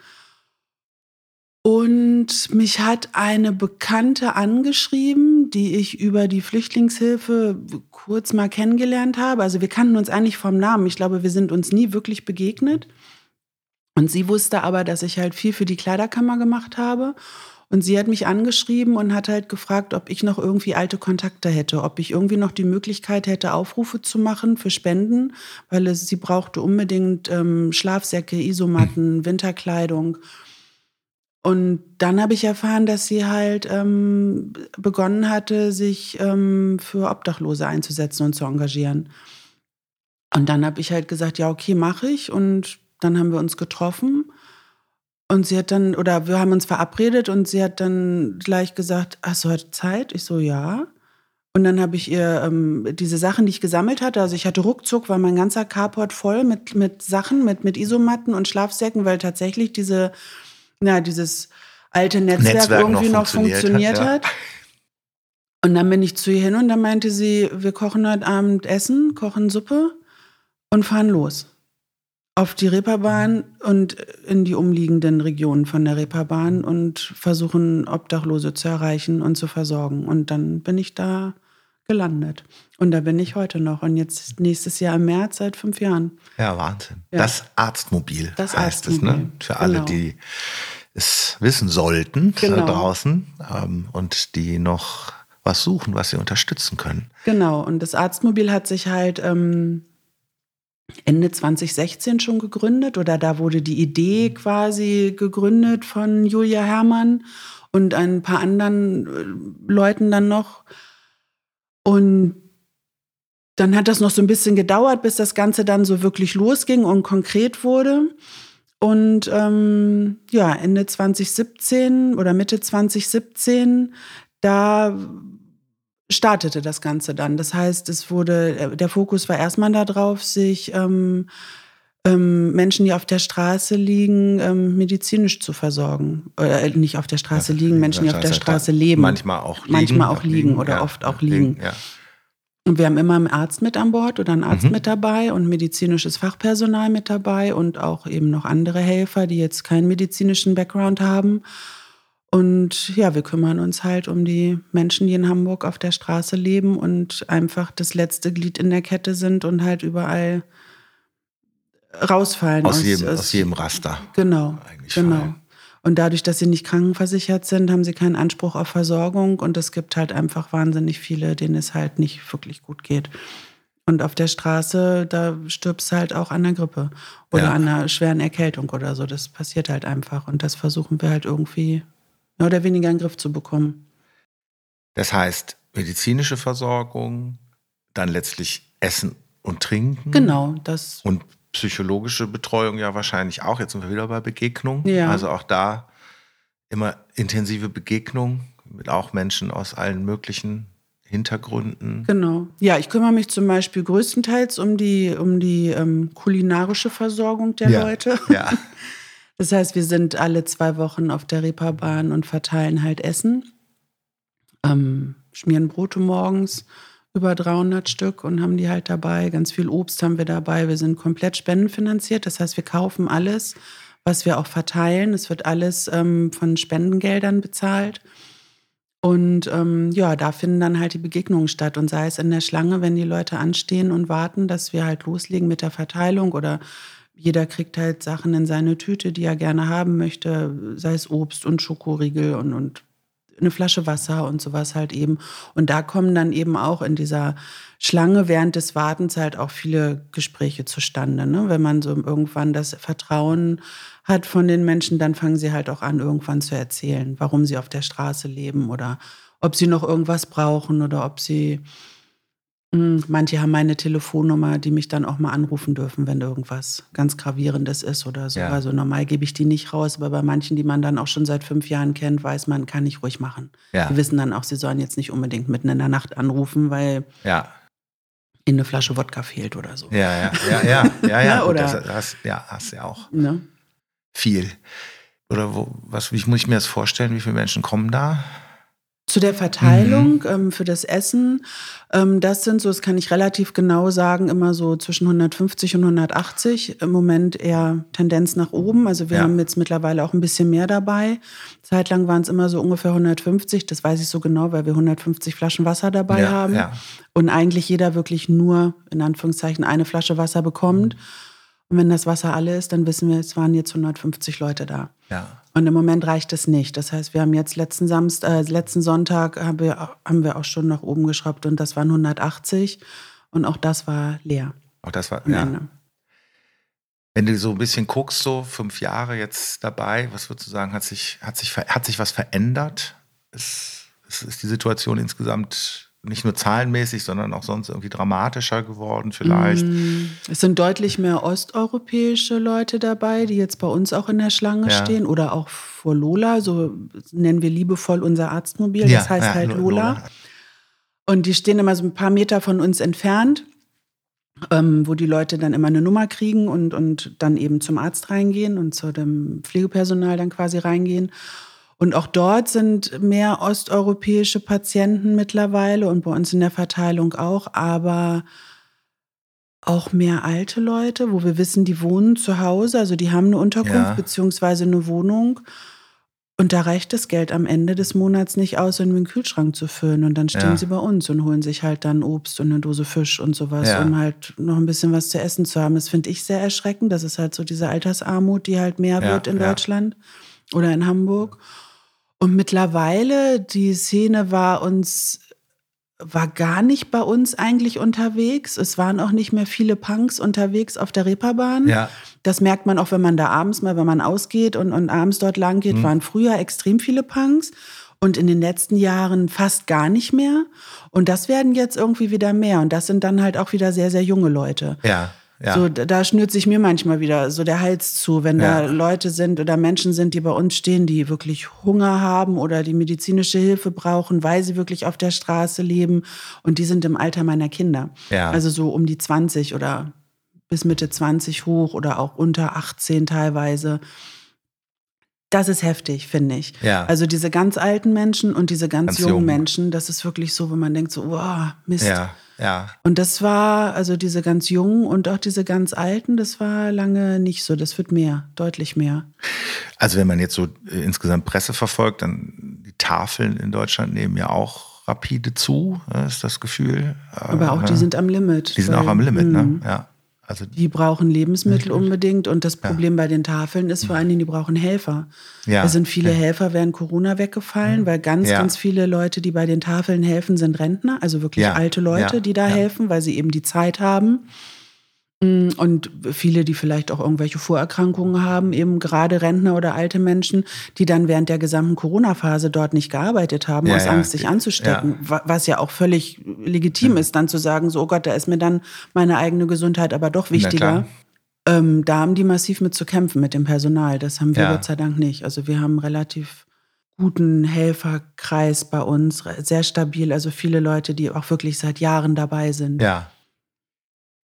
Und mich hat eine Bekannte angeschrieben, die ich über die Flüchtlingshilfe kurz mal kennengelernt habe. Also wir kannten uns eigentlich vom Namen. Ich glaube, wir sind uns nie wirklich begegnet. Und sie wusste aber, dass ich halt viel für die Kleiderkammer gemacht habe. Und sie hat mich angeschrieben und hat halt gefragt, ob ich noch irgendwie alte Kontakte hätte, ob ich irgendwie noch die Möglichkeit hätte, Aufrufe zu machen für Spenden, weil es, sie brauchte unbedingt ähm, Schlafsäcke, Isomatten, Winterkleidung. Und dann habe ich erfahren, dass sie halt ähm, begonnen hatte, sich ähm, für Obdachlose einzusetzen und zu engagieren. Und dann habe ich halt gesagt, ja, okay, mache ich. Und dann haben wir uns getroffen. Und sie hat dann, oder wir haben uns verabredet und sie hat dann gleich gesagt, hast du heute Zeit? Ich so, ja. Und dann habe ich ihr ähm, diese Sachen, die ich gesammelt hatte, also ich hatte ruckzuck, war mein ganzer Carport voll mit, mit Sachen, mit, mit Isomatten und Schlafsäcken, weil tatsächlich diese, ja, dieses alte Netzwerk, Netzwerk irgendwie noch funktioniert, funktioniert hat. hat. Und dann bin ich zu ihr hin und dann meinte sie, wir kochen heute Abend Essen, kochen Suppe und fahren los auf die Reeperbahn und in die umliegenden Regionen von der Reeperbahn und versuchen, Obdachlose zu erreichen und zu versorgen. Und dann bin ich da gelandet. Und da bin ich heute noch. Und jetzt nächstes Jahr im März seit fünf Jahren. Ja, Wahnsinn. Ja. Das Arztmobil das heißt Arztmobil. es, ne? Für alle, genau. die es wissen sollten genau. da draußen ähm, und die noch was suchen, was sie unterstützen können. Genau. Und das Arztmobil hat sich halt ähm, Ende 2016 schon gegründet oder da wurde die Idee quasi gegründet von Julia Herrmann und ein paar anderen äh, Leuten dann noch. Und dann hat das noch so ein bisschen gedauert, bis das Ganze dann so wirklich losging und konkret wurde. Und ähm, ja, Ende 2017 oder Mitte 2017, da startete das Ganze dann. Das heißt, es wurde, äh, der Fokus war erstmal darauf, sich ähm, ähm, Menschen, die auf der Straße liegen, ähm, medizinisch zu versorgen. Äh, nicht auf der Straße ja, liegen, Menschen, die auf der Straße leben. Manchmal auch liegen. Manchmal auch liegen, oder ja, oft auch liegen. liegen ja. Und wir haben immer einen Arzt mit an Bord oder einen Arzt mhm. mit dabei und medizinisches Fachpersonal mit dabei und auch eben noch andere Helfer, die jetzt keinen medizinischen Background haben. Und ja, wir kümmern uns halt um die Menschen, die in Hamburg auf der Straße leben und einfach das letzte Glied in der Kette sind und halt überall rausfallen. Aus, aus jedem, aus, aus jedem Raster. Genau. genau. Fallen. Und dadurch, dass sie nicht krankenversichert sind, haben sie keinen Anspruch auf Versorgung. Und es gibt halt einfach wahnsinnig viele, denen es halt nicht wirklich gut geht. Und auf der Straße, da stirbst du halt auch an der Grippe oder ja. an einer schweren Erkältung oder so. Das passiert halt einfach. Und das versuchen wir halt irgendwie mehr oder weniger in den Griff zu bekommen. Das heißt, medizinische Versorgung, dann letztlich Essen und Trinken. Genau, das. Und psychologische Betreuung ja wahrscheinlich auch. Jetzt sind wir wieder bei Begegnung. Ja. Also auch da immer intensive Begegnung mit auch Menschen aus allen möglichen Hintergründen. Genau. Ja, ich kümmere mich zum Beispiel größtenteils um die, um die ähm, kulinarische Versorgung der ja. Leute. Ja. Das heißt, wir sind alle zwei Wochen auf der Reeperbahn und verteilen halt Essen. Ähm, schmieren Brote morgens, über 300 Stück und haben die halt dabei. Ganz viel Obst haben wir dabei. Wir sind komplett spendenfinanziert. Das heißt, wir kaufen alles, was wir auch verteilen. Es wird alles ähm, von Spendengeldern bezahlt. Und ähm, ja, da finden dann halt die Begegnungen statt. Und sei es in der Schlange, wenn die Leute anstehen und warten, dass wir halt loslegen mit der Verteilung oder jeder kriegt halt Sachen in seine Tüte, die er gerne haben möchte, sei es Obst und Schokoriegel und, und eine Flasche Wasser und sowas halt eben. Und da kommen dann eben auch in dieser Schlange während des Wartens halt auch viele Gespräche zustande. Ne? Wenn man so irgendwann das Vertrauen hat von den Menschen, dann fangen sie halt auch an, irgendwann zu erzählen, warum sie auf der Straße leben oder ob sie noch irgendwas brauchen oder ob sie manche haben meine Telefonnummer, die mich dann auch mal anrufen dürfen, wenn irgendwas ganz Gravierendes ist oder so. Ja. Also normal gebe ich die nicht raus, aber bei manchen, die man dann auch schon seit fünf Jahren kennt, weiß man, kann ich ruhig machen. Ja. Die wissen dann auch, sie sollen jetzt nicht unbedingt mitten in der Nacht anrufen, weil ja. ihnen eine Flasche Wodka fehlt oder so. Ja, ja, ja, ja, ja, ja. oder das, das, ja, hast ja auch ne? viel. Oder wo, was, wie muss ich mir das vorstellen? Wie viele Menschen kommen da? Zu der Verteilung mhm. ähm, für das Essen, ähm, das sind so, das kann ich relativ genau sagen, immer so zwischen 150 und 180. Im Moment eher Tendenz nach oben. Also wir ja. haben jetzt mittlerweile auch ein bisschen mehr dabei. Zeitlang waren es immer so ungefähr 150. Das weiß ich so genau, weil wir 150 Flaschen Wasser dabei ja, haben. Ja. Und eigentlich jeder wirklich nur, in Anführungszeichen, eine Flasche Wasser bekommt. Mhm. Und wenn das Wasser alle ist, dann wissen wir, es waren jetzt 150 Leute da. Ja. Und im Moment reicht es nicht. Das heißt, wir haben jetzt letzten Samstag, äh, letzten Sonntag haben wir, haben wir auch schon nach oben geschraubt und das waren 180 und auch das war leer. Auch das war ja. Ende. Wenn du so ein bisschen guckst, so fünf Jahre jetzt dabei, was würdest du sagen, hat sich, hat sich, hat sich was verändert? Ist, ist, ist die Situation insgesamt nicht nur zahlenmäßig, sondern auch sonst irgendwie dramatischer geworden vielleicht. Mm, es sind deutlich mehr osteuropäische Leute dabei, die jetzt bei uns auch in der Schlange ja. stehen oder auch vor Lola, so nennen wir liebevoll unser Arztmobil, das heißt ja, halt Lola. Lola. Und die stehen immer so ein paar Meter von uns entfernt, ähm, wo die Leute dann immer eine Nummer kriegen und, und dann eben zum Arzt reingehen und zu dem Pflegepersonal dann quasi reingehen. Und auch dort sind mehr osteuropäische Patienten mittlerweile und bei uns in der Verteilung auch, aber auch mehr alte Leute, wo wir wissen, die wohnen zu Hause, also die haben eine Unterkunft ja. beziehungsweise eine Wohnung. Und da reicht das Geld am Ende des Monats nicht aus, um den Kühlschrank zu füllen. Und dann stehen ja. sie bei uns und holen sich halt dann Obst und eine Dose Fisch und sowas, ja. um halt noch ein bisschen was zu essen zu haben. Das finde ich sehr erschreckend. Das ist halt so diese Altersarmut, die halt mehr wird in Deutschland oder in Hamburg. Und mittlerweile, die Szene war uns, war gar nicht bei uns eigentlich unterwegs. Es waren auch nicht mehr viele Punks unterwegs auf der Reeperbahn. Ja. Das merkt man auch, wenn man da abends mal, wenn man ausgeht und, und abends dort lang geht, mhm. waren früher extrem viele Punks und in den letzten Jahren fast gar nicht mehr. Und das werden jetzt irgendwie wieder mehr. Und das sind dann halt auch wieder sehr, sehr junge Leute. Ja. Ja. So, da schnürt sich mir manchmal wieder so der Hals zu, wenn ja. da Leute sind oder Menschen sind, die bei uns stehen, die wirklich Hunger haben oder die medizinische Hilfe brauchen, weil sie wirklich auf der Straße leben und die sind im Alter meiner Kinder. Ja. Also so um die 20 oder bis Mitte 20 hoch oder auch unter 18 teilweise. Das ist heftig, finde ich. Ja. Also diese ganz alten Menschen und diese ganz, ganz jungen jung. Menschen, das ist wirklich so, wo man denkt so, wow, Mist. Ja. Ja. Und das war, also diese ganz jungen und auch diese ganz alten, das war lange nicht so. Das wird mehr, deutlich mehr. Also wenn man jetzt so äh, insgesamt Presse verfolgt, dann die Tafeln in Deutschland nehmen ja auch rapide zu, äh, ist das Gefühl. Aber auch die sind am Limit. Die sind auch am Limit, ne? Hm. Ja. Also die brauchen Lebensmittel unbedingt und das Problem ja. bei den Tafeln ist vor allen Dingen, die brauchen Helfer. Ja. Es sind viele ja. Helfer während Corona weggefallen, weil ganz, ganz viele Leute, die bei den Tafeln helfen, sind Rentner, also wirklich alte Leute, die da helfen, weil sie eben die Zeit haben. Mm, und viele, die vielleicht auch irgendwelche Vorerkrankungen haben, eben gerade Rentner oder alte Menschen, die dann während der gesamten Corona-Phase dort nicht gearbeitet haben, ja, aus ja. Angst, sich anzustecken. Ja. Was ja auch völlig legitim ist, dann zu sagen, so, oh Gott, da ist mir dann meine eigene Gesundheit aber doch wichtiger. Ähm, da haben die massiv mit zu kämpfen mit dem Personal. Das haben wir Gott sei Dank nicht. Also wir haben relativ guten Helferkreis bei uns, sehr stabil. Also viele Leute, die auch wirklich seit Jahren dabei sind. Ja.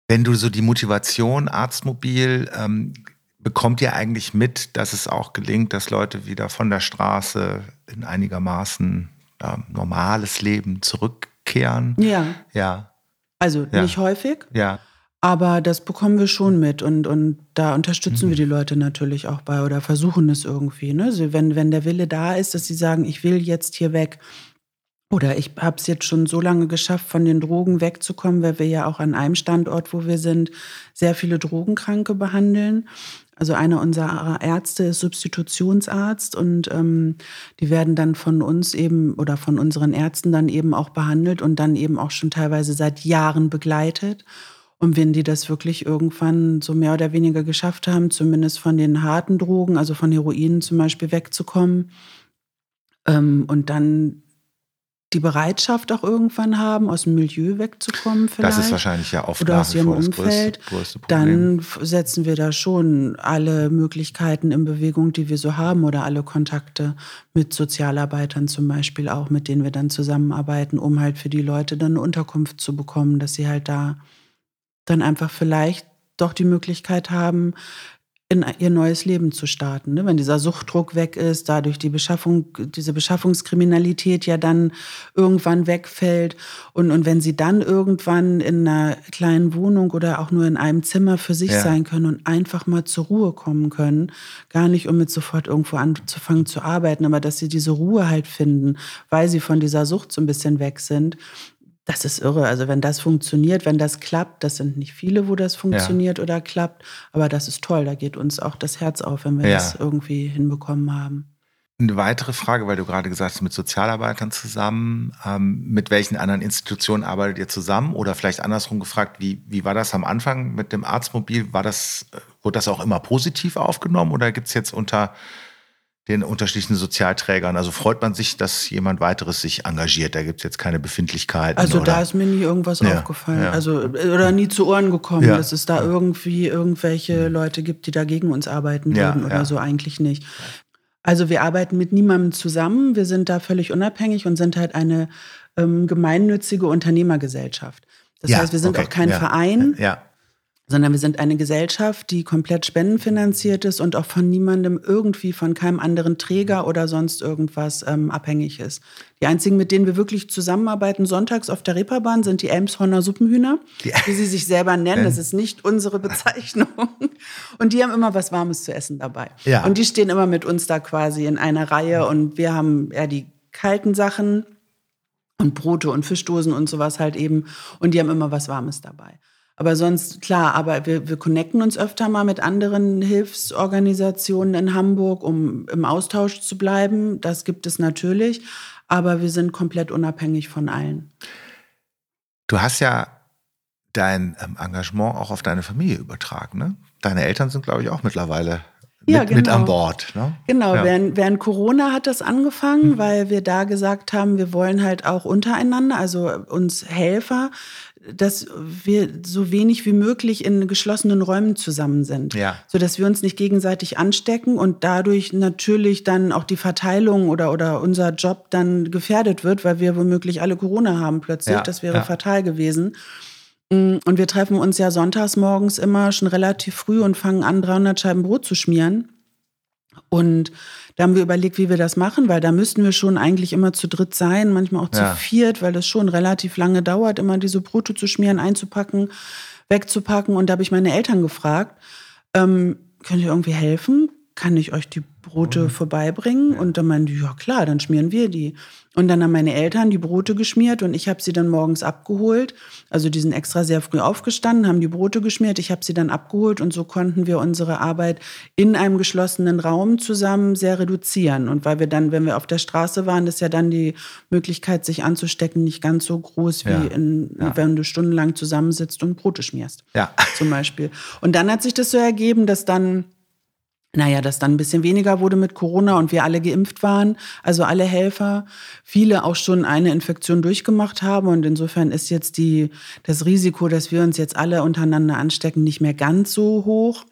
Wenn du so die Motivation Arztmobil, ähm, bekommt ihr eigentlich mit, dass es auch gelingt, dass Leute wieder von der Straße in einigermaßen äh, normales Leben zurückkehren? Ja. Ja. Also ja. nicht häufig. Ja. Aber das bekommen wir schon mit und, und da unterstützen mhm. wir die Leute natürlich auch bei oder versuchen es irgendwie. Ne? Also wenn, wenn der Wille da ist, dass sie sagen, ich will jetzt hier weg, oder ich habe es jetzt schon so lange geschafft, von den Drogen wegzukommen, weil wir ja auch an einem Standort, wo wir sind, sehr viele Drogenkranke behandeln. Also einer unserer Ärzte ist Substitutionsarzt und ähm, die werden dann von uns eben oder von unseren Ärzten dann eben auch behandelt und dann eben auch schon teilweise seit Jahren begleitet. Und wenn die das wirklich irgendwann so mehr oder weniger geschafft haben, zumindest von den harten Drogen, also von Heroin zum Beispiel wegzukommen, ähm, und dann die Bereitschaft auch irgendwann haben, aus dem Milieu wegzukommen vielleicht. Das ist wahrscheinlich ja oft oder aus ihrem Umfeld. Größte, größte dann setzen wir da schon alle Möglichkeiten in Bewegung, die wir so haben oder alle Kontakte mit Sozialarbeitern zum Beispiel auch, mit denen wir dann zusammenarbeiten, um halt für die Leute dann eine Unterkunft zu bekommen, dass sie halt da dann einfach vielleicht doch die Möglichkeit haben, in ihr neues Leben zu starten. Ne? Wenn dieser Suchtdruck weg ist, dadurch die Beschaffung, diese Beschaffungskriminalität ja dann irgendwann wegfällt und, und wenn sie dann irgendwann in einer kleinen Wohnung oder auch nur in einem Zimmer für sich ja. sein können und einfach mal zur Ruhe kommen können, gar nicht um mit sofort irgendwo anzufangen zu arbeiten, aber dass sie diese Ruhe halt finden, weil sie von dieser Sucht so ein bisschen weg sind, das ist irre. Also wenn das funktioniert, wenn das klappt, das sind nicht viele, wo das funktioniert ja. oder klappt, aber das ist toll. Da geht uns auch das Herz auf, wenn wir ja. das irgendwie hinbekommen haben. Eine weitere Frage, weil du gerade gesagt hast, mit Sozialarbeitern zusammen, ähm, mit welchen anderen Institutionen arbeitet ihr zusammen? Oder vielleicht andersrum gefragt, wie, wie war das am Anfang mit dem Arztmobil? War das, äh, Wurde das auch immer positiv aufgenommen oder gibt es jetzt unter den unterschiedlichen Sozialträgern? Also freut man sich, dass jemand weiteres sich engagiert? Da gibt es jetzt keine Befindlichkeiten. Also oder? da ist mir nie irgendwas ja, aufgefallen. Ja. Also oder nie zu Ohren gekommen, ja. dass es da irgendwie irgendwelche Leute gibt, die da gegen uns arbeiten würden oder so eigentlich nicht. Also wir arbeiten mit niemandem zusammen. Wir sind da völlig unabhängig und sind halt eine ähm, gemeinnützige Unternehmergesellschaft. Das heißt, wir sind okay. auch kein Verein. Ja sondern wir sind eine Gesellschaft, die komplett spendenfinanziert ist und auch von niemandem irgendwie, von keinem anderen Träger oder sonst irgendwas ähm, abhängig ist. Die einzigen, mit denen wir wirklich zusammenarbeiten, sonntags auf der Reeperbahn, sind die Elmshorner Suppenhühner, wie sie sich selber nennen. Das ist nicht unsere Bezeichnung. Und die haben immer was Warmes zu essen dabei. Ja. Und die stehen immer mit uns da quasi in einer Reihe und wir haben eher die kalten Sachen und Brote und Fischdosen und sowas halt eben. Und die haben immer was Warmes dabei. Aber sonst, klar, aber wir, wir connecten uns öfter mal mit anderen Hilfsorganisationen in Hamburg, um im Austausch zu bleiben. Das gibt es natürlich. Aber wir sind komplett unabhängig von allen. Du hast ja dein ähm, Engagement auch auf deine Familie übertragen. Ne? Deine Eltern sind, glaube ich, auch mittlerweile mit, ja, genau. mit an Bord. Ne? Genau, ja. während, während Corona hat das angefangen, mhm. weil wir da gesagt haben, wir wollen halt auch untereinander, also uns Helfer, dass wir so wenig wie möglich in geschlossenen Räumen zusammen sind, ja. so dass wir uns nicht gegenseitig anstecken und dadurch natürlich dann auch die Verteilung oder oder unser Job dann gefährdet wird, weil wir womöglich alle Corona haben plötzlich. Ja. Das wäre ja. fatal gewesen. Mm, und wir treffen uns ja sonntags morgens immer schon relativ früh und fangen an, 300 Scheiben Brot zu schmieren. Und da haben wir überlegt, wie wir das machen, weil da müssten wir schon eigentlich immer zu dritt sein, manchmal auch ja. zu viert, weil das schon relativ lange dauert, immer diese Brote zu schmieren, einzupacken, wegzupacken. Und da habe ich meine Eltern gefragt, ähm, könnt ihr irgendwie helfen? Kann ich euch die Brote mhm. vorbeibringen? Und dann meinen die, ja klar, dann schmieren wir die. Und dann haben meine Eltern die Brote geschmiert und ich habe sie dann morgens abgeholt. Also die sind extra sehr früh aufgestanden, haben die Brote geschmiert. Ich habe sie dann abgeholt und so konnten wir unsere Arbeit in einem geschlossenen Raum zusammen sehr reduzieren. Und weil wir dann, wenn wir auf der Straße waren, ist ja dann die Möglichkeit, sich anzustecken, nicht ganz so groß, wie ja. In, ja. wenn du stundenlang zusammensitzt und Brote schmierst. Ja. Zum Beispiel. Und dann hat sich das so ergeben, dass dann naja, dass dann ein bisschen weniger wurde mit Corona und wir alle geimpft waren, also alle Helfer, viele auch schon eine Infektion durchgemacht haben und insofern ist jetzt die, das Risiko, dass wir uns jetzt alle untereinander anstecken, nicht mehr ganz so hoch.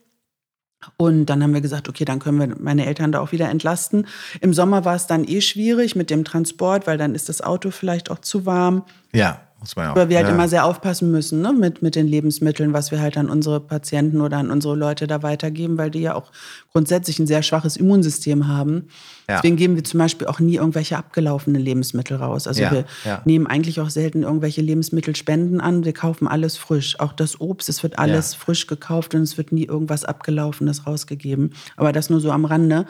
Und dann haben wir gesagt, okay, dann können wir meine Eltern da auch wieder entlasten. Im Sommer war es dann eh schwierig mit dem Transport, weil dann ist das Auto vielleicht auch zu warm. Ja. Muss man auch. Aber wir halt ja. immer sehr aufpassen müssen ne? mit, mit den Lebensmitteln, was wir halt an unsere Patienten oder an unsere Leute da weitergeben, weil die ja auch grundsätzlich ein sehr schwaches Immunsystem haben. Ja. Deswegen geben wir zum Beispiel auch nie irgendwelche abgelaufenen Lebensmittel raus. Also ja. wir nehmen eigentlich auch selten irgendwelche Lebensmittelspenden an. Wir kaufen alles frisch. Auch das Obst, es wird alles frisch gekauft und es wird nie irgendwas Abgelaufenes rausgegeben. Aber das nur so am Rande.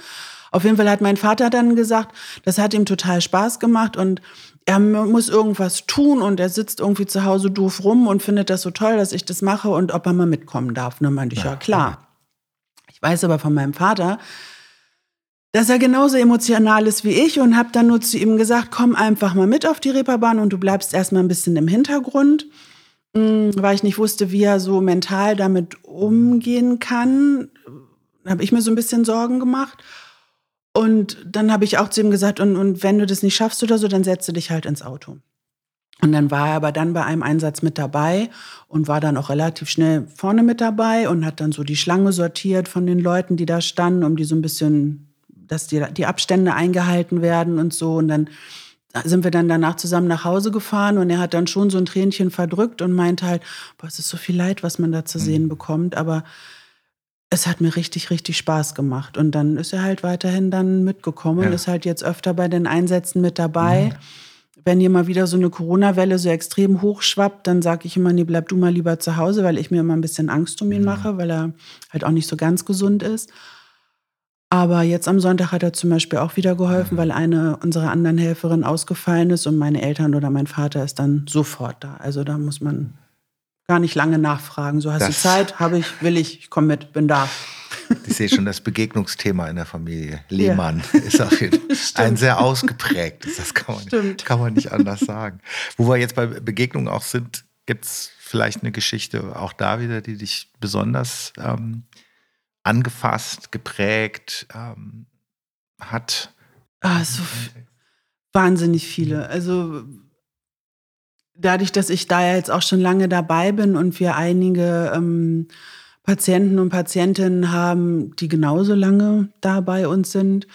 Auf jeden Fall hat mein Vater dann gesagt, das hat ihm total Spaß gemacht und er muss irgendwas tun und er sitzt irgendwie zu Hause doof rum und findet das so toll, dass ich das mache und ob er mal mitkommen darf. Und dann meinte ich, ja, ja klar. Ich weiß aber von meinem Vater, dass er genauso emotional ist wie ich und habe dann nur zu ihm gesagt, komm einfach mal mit auf die Reeperbahn und du bleibst erstmal ein bisschen im Hintergrund, hm, weil ich nicht wusste, wie er so mental damit umgehen kann. Habe ich mir so ein bisschen Sorgen gemacht. Und dann habe ich auch zu ihm gesagt, und, und wenn du das nicht schaffst oder so, dann setze dich halt ins Auto. Und dann war er aber dann bei einem Einsatz mit dabei und war dann auch relativ schnell vorne mit dabei und hat dann so die Schlange sortiert von den Leuten, die da standen, um die so ein bisschen, dass die, die Abstände eingehalten werden und so. Und dann sind wir dann danach zusammen nach Hause gefahren und er hat dann schon so ein Tränchen verdrückt und meinte halt, boah, es ist so viel Leid, was man da zu sehen mhm. bekommt, aber es hat mir richtig, richtig Spaß gemacht. Und dann ist er halt weiterhin dann mitgekommen, ja. ist halt jetzt öfter bei den Einsätzen mit dabei. Mhm. Wenn hier mal wieder so eine Corona-Welle so extrem hochschwappt, dann sage ich immer, nee, bleib du mal lieber zu Hause, weil ich mir immer ein bisschen Angst um ihn mache, weil er halt auch nicht so ganz gesund ist. Aber jetzt am Sonntag hat er zum Beispiel auch wieder geholfen, mhm. weil eine unserer anderen Helferinnen ausgefallen ist und meine Eltern oder mein Vater ist dann sofort da. Also da muss man gar nicht lange nachfragen. So hast das, du Zeit, habe ich, will ich, ich komme mit, bin da. Ich sehe schon das Begegnungsthema in der Familie. Lehmann ja. ist auf jeden Fall ein sehr ausgeprägtes. Das kann man, kann man nicht anders sagen. Wo wir jetzt bei Begegnungen auch sind, gibt es vielleicht eine Geschichte auch da wieder, die dich besonders ähm, angefasst, geprägt ähm, hat? Ah, so wahnsinnig viele. Also dadurch, dass ich da ja jetzt auch schon lange dabei bin und wir einige ähm, Patienten und Patientinnen haben, die genauso lange da bei uns sind,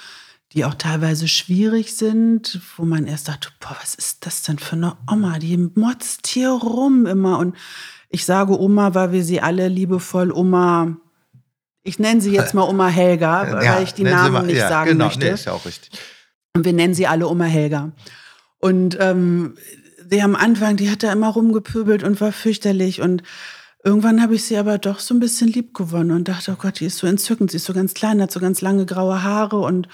die auch teilweise schwierig sind, wo man erst dachte, boah, was ist das denn für eine Oma? Die motzt hier rum immer. Und ich sage Oma, weil wir sie alle liebevoll Oma, ich nenne sie jetzt mal Oma Helga, ja, weil ich die Namen mal, nicht ja, sagen genau, möchte. Nee, ist ja auch richtig. Und wir nennen sie alle Oma Helga. Und ähm, sie am Anfang, die hat da immer rumgepöbelt und war fürchterlich. Und irgendwann habe ich sie aber doch so ein bisschen lieb gewonnen und dachte, oh Gott, die ist so entzückend. Sie ist so ganz klein, hat so ganz lange graue Haare und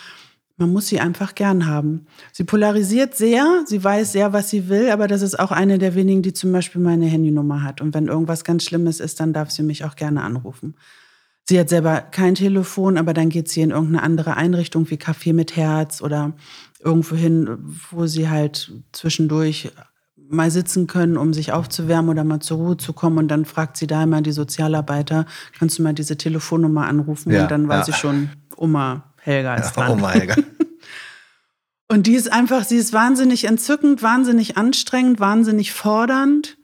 man muss sie einfach gern haben. Sie polarisiert sehr, sie weiß sehr, was sie will, aber das ist auch eine der wenigen, die zum Beispiel meine Handynummer hat. Und wenn irgendwas ganz Schlimmes ist, dann darf sie mich auch gerne anrufen. Sie hat selber kein Telefon, aber dann geht sie in irgendeine andere Einrichtung wie Café mit Herz oder irgendwo hin, wo sie halt zwischendurch mal sitzen können, um sich aufzuwärmen oder mal zur Ruhe zu kommen. Und dann fragt sie da immer die Sozialarbeiter, kannst du mal diese Telefonnummer anrufen? Ja, und dann weiß ja. ich schon, Oma, Helga ist dran. Oma Helga. Und die ist einfach, sie ist wahnsinnig entzückend, wahnsinnig anstrengend, wahnsinnig fordernd.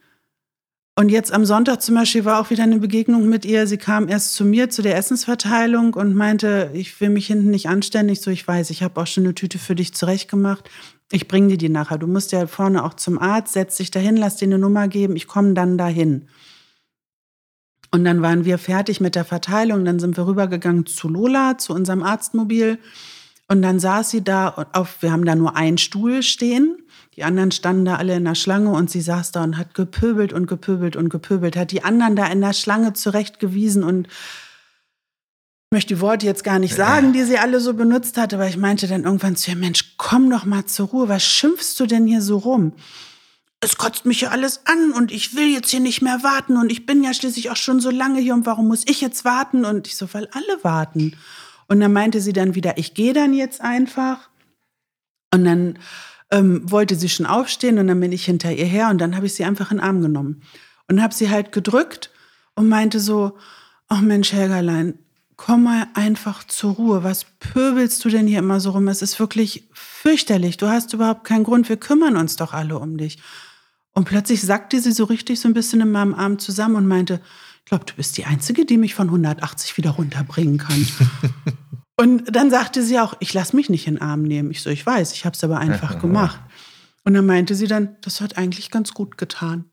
Und jetzt am Sonntag zum Beispiel war auch wieder eine Begegnung mit ihr. Sie kam erst zu mir zu der Essensverteilung und meinte, ich will mich hinten nicht anstellen. Ich so, ich weiß, ich habe auch schon eine Tüte für dich zurechtgemacht. Ich bringe dir die nachher. Du musst ja vorne auch zum Arzt, setz dich dahin, lass dir eine Nummer geben. Ich komme dann dahin. Und dann waren wir fertig mit der Verteilung. Dann sind wir rübergegangen zu Lola, zu unserem Arztmobil. Und dann saß sie da auf, wir haben da nur einen Stuhl stehen. Die anderen standen da alle in der Schlange und sie saß da und hat gepöbelt und gepöbelt und gepöbelt, hat die anderen da in der Schlange zurechtgewiesen und möchte die Worte jetzt gar nicht sagen, die sie alle so benutzt hatte, aber ich meinte dann irgendwann zu ihr, Mensch, komm doch mal zur Ruhe, was schimpfst du denn hier so rum? es kotzt mich ja alles an und ich will jetzt hier nicht mehr warten und ich bin ja schließlich auch schon so lange hier und warum muss ich jetzt warten? Und ich so, weil alle warten. Und dann meinte sie dann wieder, ich gehe dann jetzt einfach. Und dann ähm, wollte sie schon aufstehen und dann bin ich hinter ihr her und dann habe ich sie einfach in den Arm genommen und habe sie halt gedrückt und meinte so, ach Mensch, Helgerlein, komm mal einfach zur Ruhe. Was pöbelst du denn hier immer so rum? Es ist wirklich fürchterlich. Du hast überhaupt keinen Grund. Wir kümmern uns doch alle um dich. Und plötzlich sackte sie so richtig so ein bisschen in meinem Arm zusammen und meinte, ich glaube, du bist die Einzige, die mich von 180 wieder runterbringen kann. und dann sagte sie auch, ich lasse mich nicht in den Arm nehmen. Ich so, ich weiß, ich habe es aber einfach gemacht. Und dann meinte sie dann, das hat eigentlich ganz gut getan.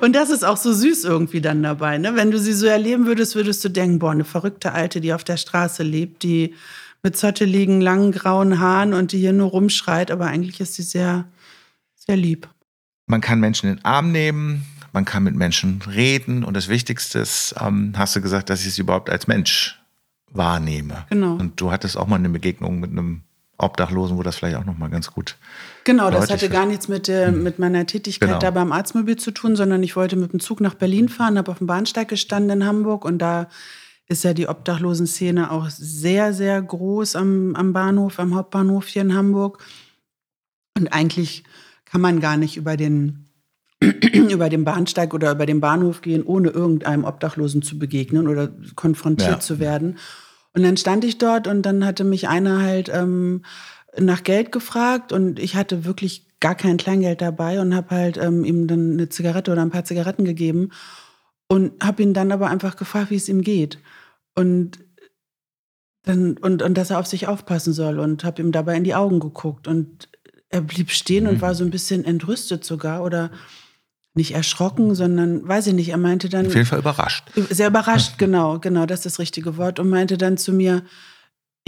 Und das ist auch so süß irgendwie dann dabei. Ne? Wenn du sie so erleben würdest, würdest du denken, boah, eine verrückte Alte, die auf der Straße lebt, die mit zotteligen, langen, grauen Haaren und die hier nur rumschreit. Aber eigentlich ist sie sehr, sehr lieb. Man kann Menschen in den Arm nehmen, man kann mit Menschen reden und das Wichtigste ist, ähm, hast du gesagt, dass ich sie überhaupt als Mensch wahrnehme. Genau. Und du hattest auch mal eine Begegnung mit einem Obdachlosen, wo das vielleicht auch noch mal ganz gut. Genau, das hatte gar nichts mit, hm. mit meiner Tätigkeit genau. da beim Arztmobil zu tun, sondern ich wollte mit dem Zug nach Berlin fahren, habe auf dem Bahnsteig gestanden in Hamburg und da ist ja die Obdachlosenszene auch sehr, sehr groß am, am Bahnhof, am Hauptbahnhof hier in Hamburg. Und eigentlich kann man gar nicht über den, über den Bahnsteig oder über den Bahnhof gehen, ohne irgendeinem Obdachlosen zu begegnen oder konfrontiert ja. zu werden. Und dann stand ich dort und dann hatte mich einer halt ähm, nach Geld gefragt und ich hatte wirklich gar kein Kleingeld dabei und habe halt ähm, ihm dann eine Zigarette oder ein paar Zigaretten gegeben und habe ihn dann aber einfach gefragt, wie es ihm geht. Und dann, und, und dass er auf sich aufpassen soll und habe ihm dabei in die Augen geguckt und er blieb stehen mhm. und war so ein bisschen entrüstet sogar oder nicht erschrocken, sondern weiß ich nicht, er meinte dann. Auf jeden Fall überrascht. Sehr überrascht, genau, genau, das ist das richtige Wort. Und meinte dann zu mir,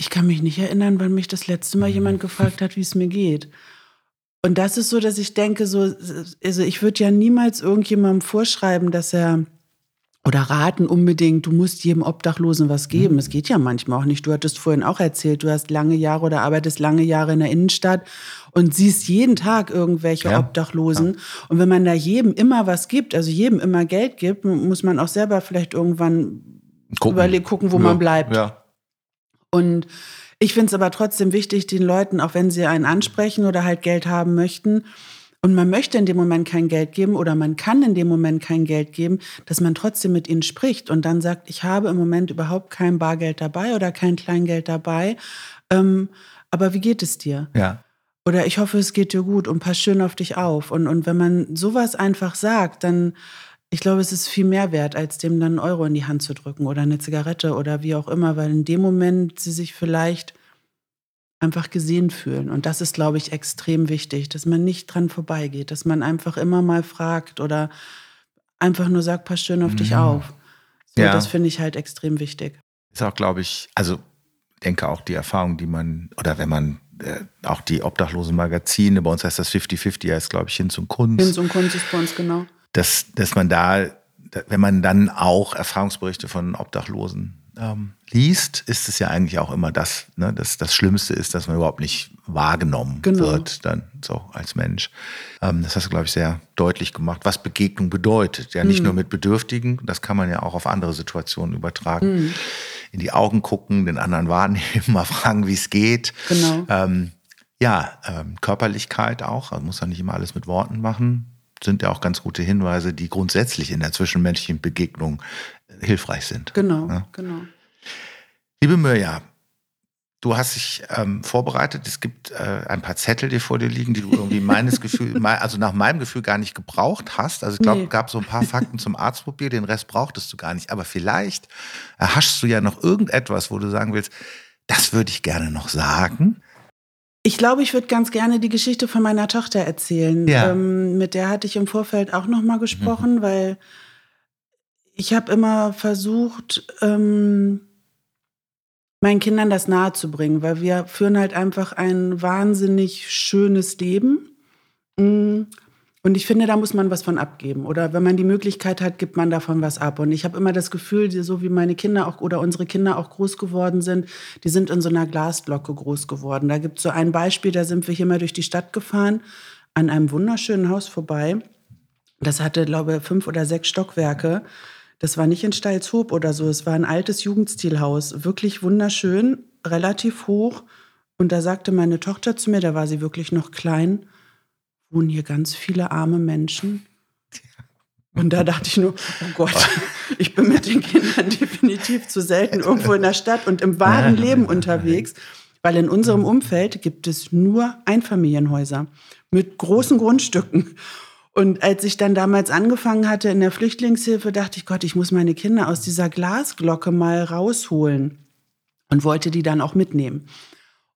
ich kann mich nicht erinnern, wann mich das letzte Mal jemand mhm. gefragt hat, wie es mir geht. Und das ist so, dass ich denke, so, also ich würde ja niemals irgendjemandem vorschreiben, dass er oder raten unbedingt, du musst jedem Obdachlosen was geben. Es geht ja manchmal auch nicht. Du hattest vorhin auch erzählt, du hast lange Jahre oder arbeitest lange Jahre in der Innenstadt und siehst jeden Tag irgendwelche ja. Obdachlosen. Ja. Und wenn man da jedem immer was gibt, also jedem immer Geld gibt, muss man auch selber vielleicht irgendwann gucken, überlegen, gucken wo ja. man bleibt. Und ich finde es aber trotzdem wichtig, den Leuten, auch wenn sie einen ansprechen oder halt Geld haben möchten, und man möchte in dem Moment kein Geld geben oder man kann in dem Moment kein Geld geben, dass man trotzdem mit ihnen spricht und dann sagt, ich habe im Moment überhaupt kein Bargeld dabei oder kein Kleingeld dabei. Ähm, aber wie geht es dir? Ja. Oder ich hoffe, es geht dir gut und pass schön auf dich auf. Und, und wenn man sowas einfach sagt, dann, ich glaube, es ist viel mehr wert, als dem dann einen Euro in die Hand zu drücken oder eine Zigarette oder wie auch immer, weil in dem Moment sie sich vielleicht einfach gesehen fühlen. Und das ist, glaube ich, extrem wichtig, dass man nicht dran vorbeigeht, dass man einfach immer mal fragt oder einfach nur sagt, pass schön auf mhm. dich auf. So, ja. Das finde ich halt extrem wichtig. Ist auch, glaube ich, also denke auch die Erfahrung, die man, oder wenn man äh, auch die obdachlosen Magazine, bei uns heißt das 50-50, heißt, glaube ich, Hinz und Kunst. Hinz und Kunst ist bei uns, genau. Dass, dass man da, wenn man dann auch Erfahrungsberichte von Obdachlosen ähm, liest, ist es ja eigentlich auch immer das, ne, das, das Schlimmste ist, dass man überhaupt nicht wahrgenommen genau. wird, dann so als Mensch. Ähm, das hast du, glaube ich, sehr deutlich gemacht, was Begegnung bedeutet. Ja, nicht mhm. nur mit Bedürftigen, das kann man ja auch auf andere Situationen übertragen. Mhm. In die Augen gucken, den anderen wahrnehmen, mal fragen, wie es geht. Genau. Ähm, ja, ähm, Körperlichkeit auch, also muss ja nicht immer alles mit Worten machen sind ja auch ganz gute Hinweise, die grundsätzlich in der zwischenmenschlichen Begegnung hilfreich sind. Genau, ja? genau. Liebe Mirja, du hast dich ähm, vorbereitet. Es gibt äh, ein paar Zettel, die vor dir liegen, die du irgendwie meines Gefühl, also nach meinem Gefühl gar nicht gebraucht hast. Also ich glaube, nee. es gab so ein paar Fakten zum Arztmobil, den Rest brauchtest du gar nicht. Aber vielleicht erhaschst du ja noch irgendetwas, wo du sagen willst, das würde ich gerne noch sagen. Ich glaube, ich würde ganz gerne die Geschichte von meiner Tochter erzählen. Ja. Ähm, mit der hatte ich im Vorfeld auch noch mal gesprochen, mhm. weil ich habe immer versucht, ähm, meinen Kindern das nahezubringen, weil wir führen halt einfach ein wahnsinnig schönes Leben. Mm, und ich finde, da muss man was von abgeben. Oder wenn man die Möglichkeit hat, gibt man davon was ab. Und ich habe immer das Gefühl, so wie meine Kinder auch oder unsere Kinder auch groß geworden sind, die sind in so einer Glasglocke groß geworden. Da gibt es so ein Beispiel, da sind wir hier mal durch die Stadt gefahren, an einem wunderschönen Haus vorbei. Das hatte, glaube ich, fünf oder sechs Stockwerke. Das war nicht in Steilshoop oder so, es war ein altes Jugendstilhaus, wirklich wunderschön, relativ hoch. Und da sagte meine Tochter zu mir, da war sie wirklich noch klein, wohnen hier ganz viele arme Menschen. Und da dachte ich nur, oh Gott, ich bin mit den Kindern definitiv zu selten irgendwo in der Stadt und im wahren Leben unterwegs, weil in unserem Umfeld gibt es nur Einfamilienhäuser mit großen Grundstücken. Und als ich dann damals angefangen hatte in der Flüchtlingshilfe, dachte ich, Gott, ich muss meine Kinder aus dieser Glasglocke mal rausholen und wollte die dann auch mitnehmen.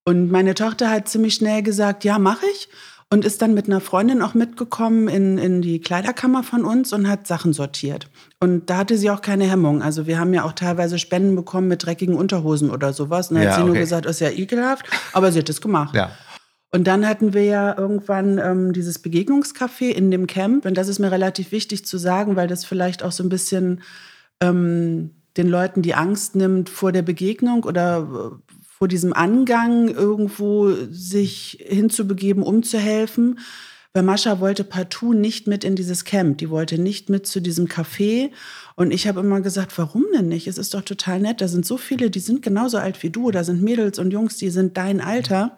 Und meine Tochter hat ziemlich schnell gesagt, ja, mache ich. Und ist dann mit einer Freundin auch mitgekommen in, in die Kleiderkammer von uns und hat Sachen sortiert. Und da hatte sie auch keine Hemmung. Also wir haben ja auch teilweise Spenden bekommen mit dreckigen Unterhosen oder sowas. Und dann ja, hat sie okay. nur gesagt, ist ja ekelhaft, aber sie hat es gemacht. Ja. Und dann hatten wir ja irgendwann ähm, dieses Begegnungscafé in dem Camp. Und das ist mir relativ wichtig zu sagen, weil das vielleicht auch so ein bisschen ähm, den Leuten die Angst nimmt vor der Begegnung oder äh, vor diesem Angang irgendwo sich hinzubegeben, um zu helfen. Weil Mascha wollte partout nicht mit in dieses Camp. Die wollte nicht mit zu diesem Café. Und ich habe immer gesagt, warum denn nicht? Es ist doch total nett. Da sind so viele, die sind genauso alt wie du. Da sind Mädels und Jungs, die sind dein Alter.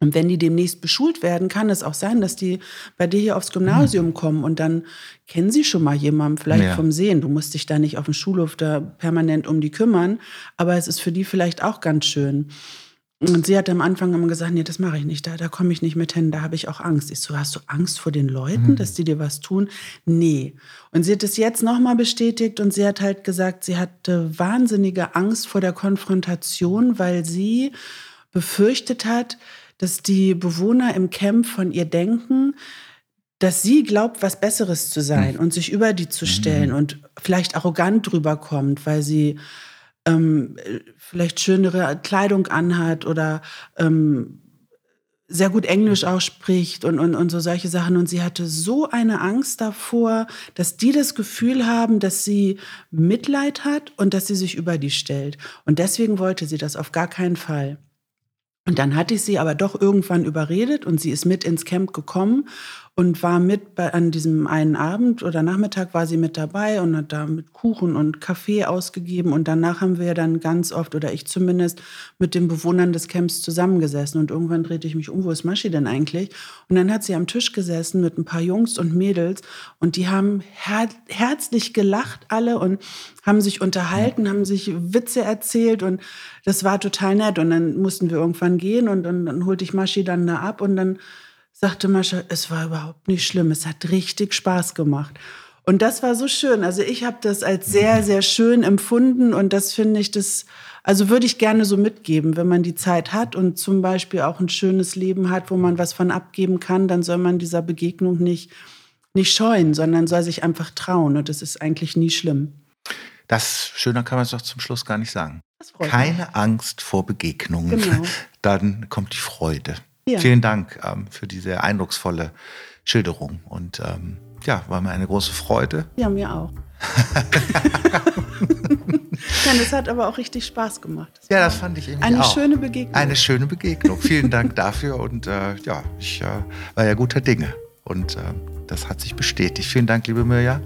Und wenn die demnächst beschult werden, kann es auch sein, dass die bei dir hier aufs Gymnasium hm. kommen und dann kennen sie schon mal jemanden, vielleicht ja. vom Sehen. Du musst dich da nicht auf dem Schulhof da permanent um die kümmern, aber es ist für die vielleicht auch ganz schön. Und sie hat am Anfang immer gesagt, nee, das mache ich nicht, da, da komme ich nicht mit hin, da habe ich auch Angst. Ich so, hast du Angst vor den Leuten, mhm. dass die dir was tun? Nee. Und sie hat es jetzt nochmal bestätigt und sie hat halt gesagt, sie hatte wahnsinnige Angst vor der Konfrontation, weil sie befürchtet hat, dass die Bewohner im Camp von ihr denken, dass sie glaubt, was Besseres zu sein mhm. und sich über die zu stellen mhm. und vielleicht arrogant drüber kommt, weil sie ähm, vielleicht schönere Kleidung anhat oder ähm, sehr gut Englisch ausspricht und, und, und so solche Sachen. Und sie hatte so eine Angst davor, dass die das Gefühl haben, dass sie Mitleid hat und dass sie sich über die stellt. Und deswegen wollte sie das auf gar keinen Fall. Und dann hatte ich sie aber doch irgendwann überredet und sie ist mit ins Camp gekommen und war mit bei, an diesem einen Abend oder Nachmittag war sie mit dabei und hat da mit Kuchen und Kaffee ausgegeben. Und danach haben wir dann ganz oft, oder ich zumindest, mit den Bewohnern des Camps zusammengesessen. Und irgendwann drehte ich mich um, wo ist Maschi denn eigentlich? Und dann hat sie am Tisch gesessen mit ein paar Jungs und Mädels und die haben her herzlich gelacht alle und haben sich unterhalten, haben sich Witze erzählt und das war total nett. Und dann mussten wir irgendwann gehen und, und dann holte ich Maschi dann da ab und dann sagte Mascha, es war überhaupt nicht schlimm, es hat richtig Spaß gemacht. Und das war so schön. Also ich habe das als sehr, sehr schön empfunden und das finde ich, das, also würde ich gerne so mitgeben, wenn man die Zeit hat und zum Beispiel auch ein schönes Leben hat, wo man was von abgeben kann, dann soll man dieser Begegnung nicht, nicht scheuen, sondern soll sich einfach trauen und das ist eigentlich nie schlimm. Das schöner kann man es doch zum Schluss gar nicht sagen. Keine mich. Angst vor Begegnungen. Genau. Dann kommt die Freude. Ja. Vielen Dank ähm, für diese eindrucksvolle Schilderung. Und ähm, ja, war mir eine große Freude. Ja, mir auch. Nein, es hat aber auch richtig Spaß gemacht. Das ja, das fand ich irgendwie Eine auch. schöne Begegnung. Eine schöne Begegnung. Vielen Dank dafür. Und äh, ja, ich äh, war ja guter Dinge. Und äh, das hat sich bestätigt. Vielen Dank, liebe Mirja.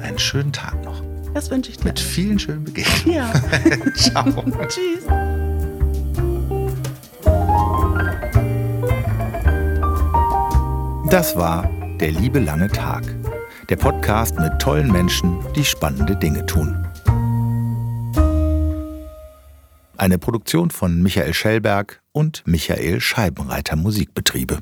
Einen schönen Tag noch. Das wünsche ich dir. Mit vielen schönen Begegnungen. Ja. Ciao. Tschüss. Das war Der liebe lange Tag. Der Podcast mit tollen Menschen, die spannende Dinge tun. Eine Produktion von Michael Schellberg und Michael Scheibenreiter Musikbetriebe.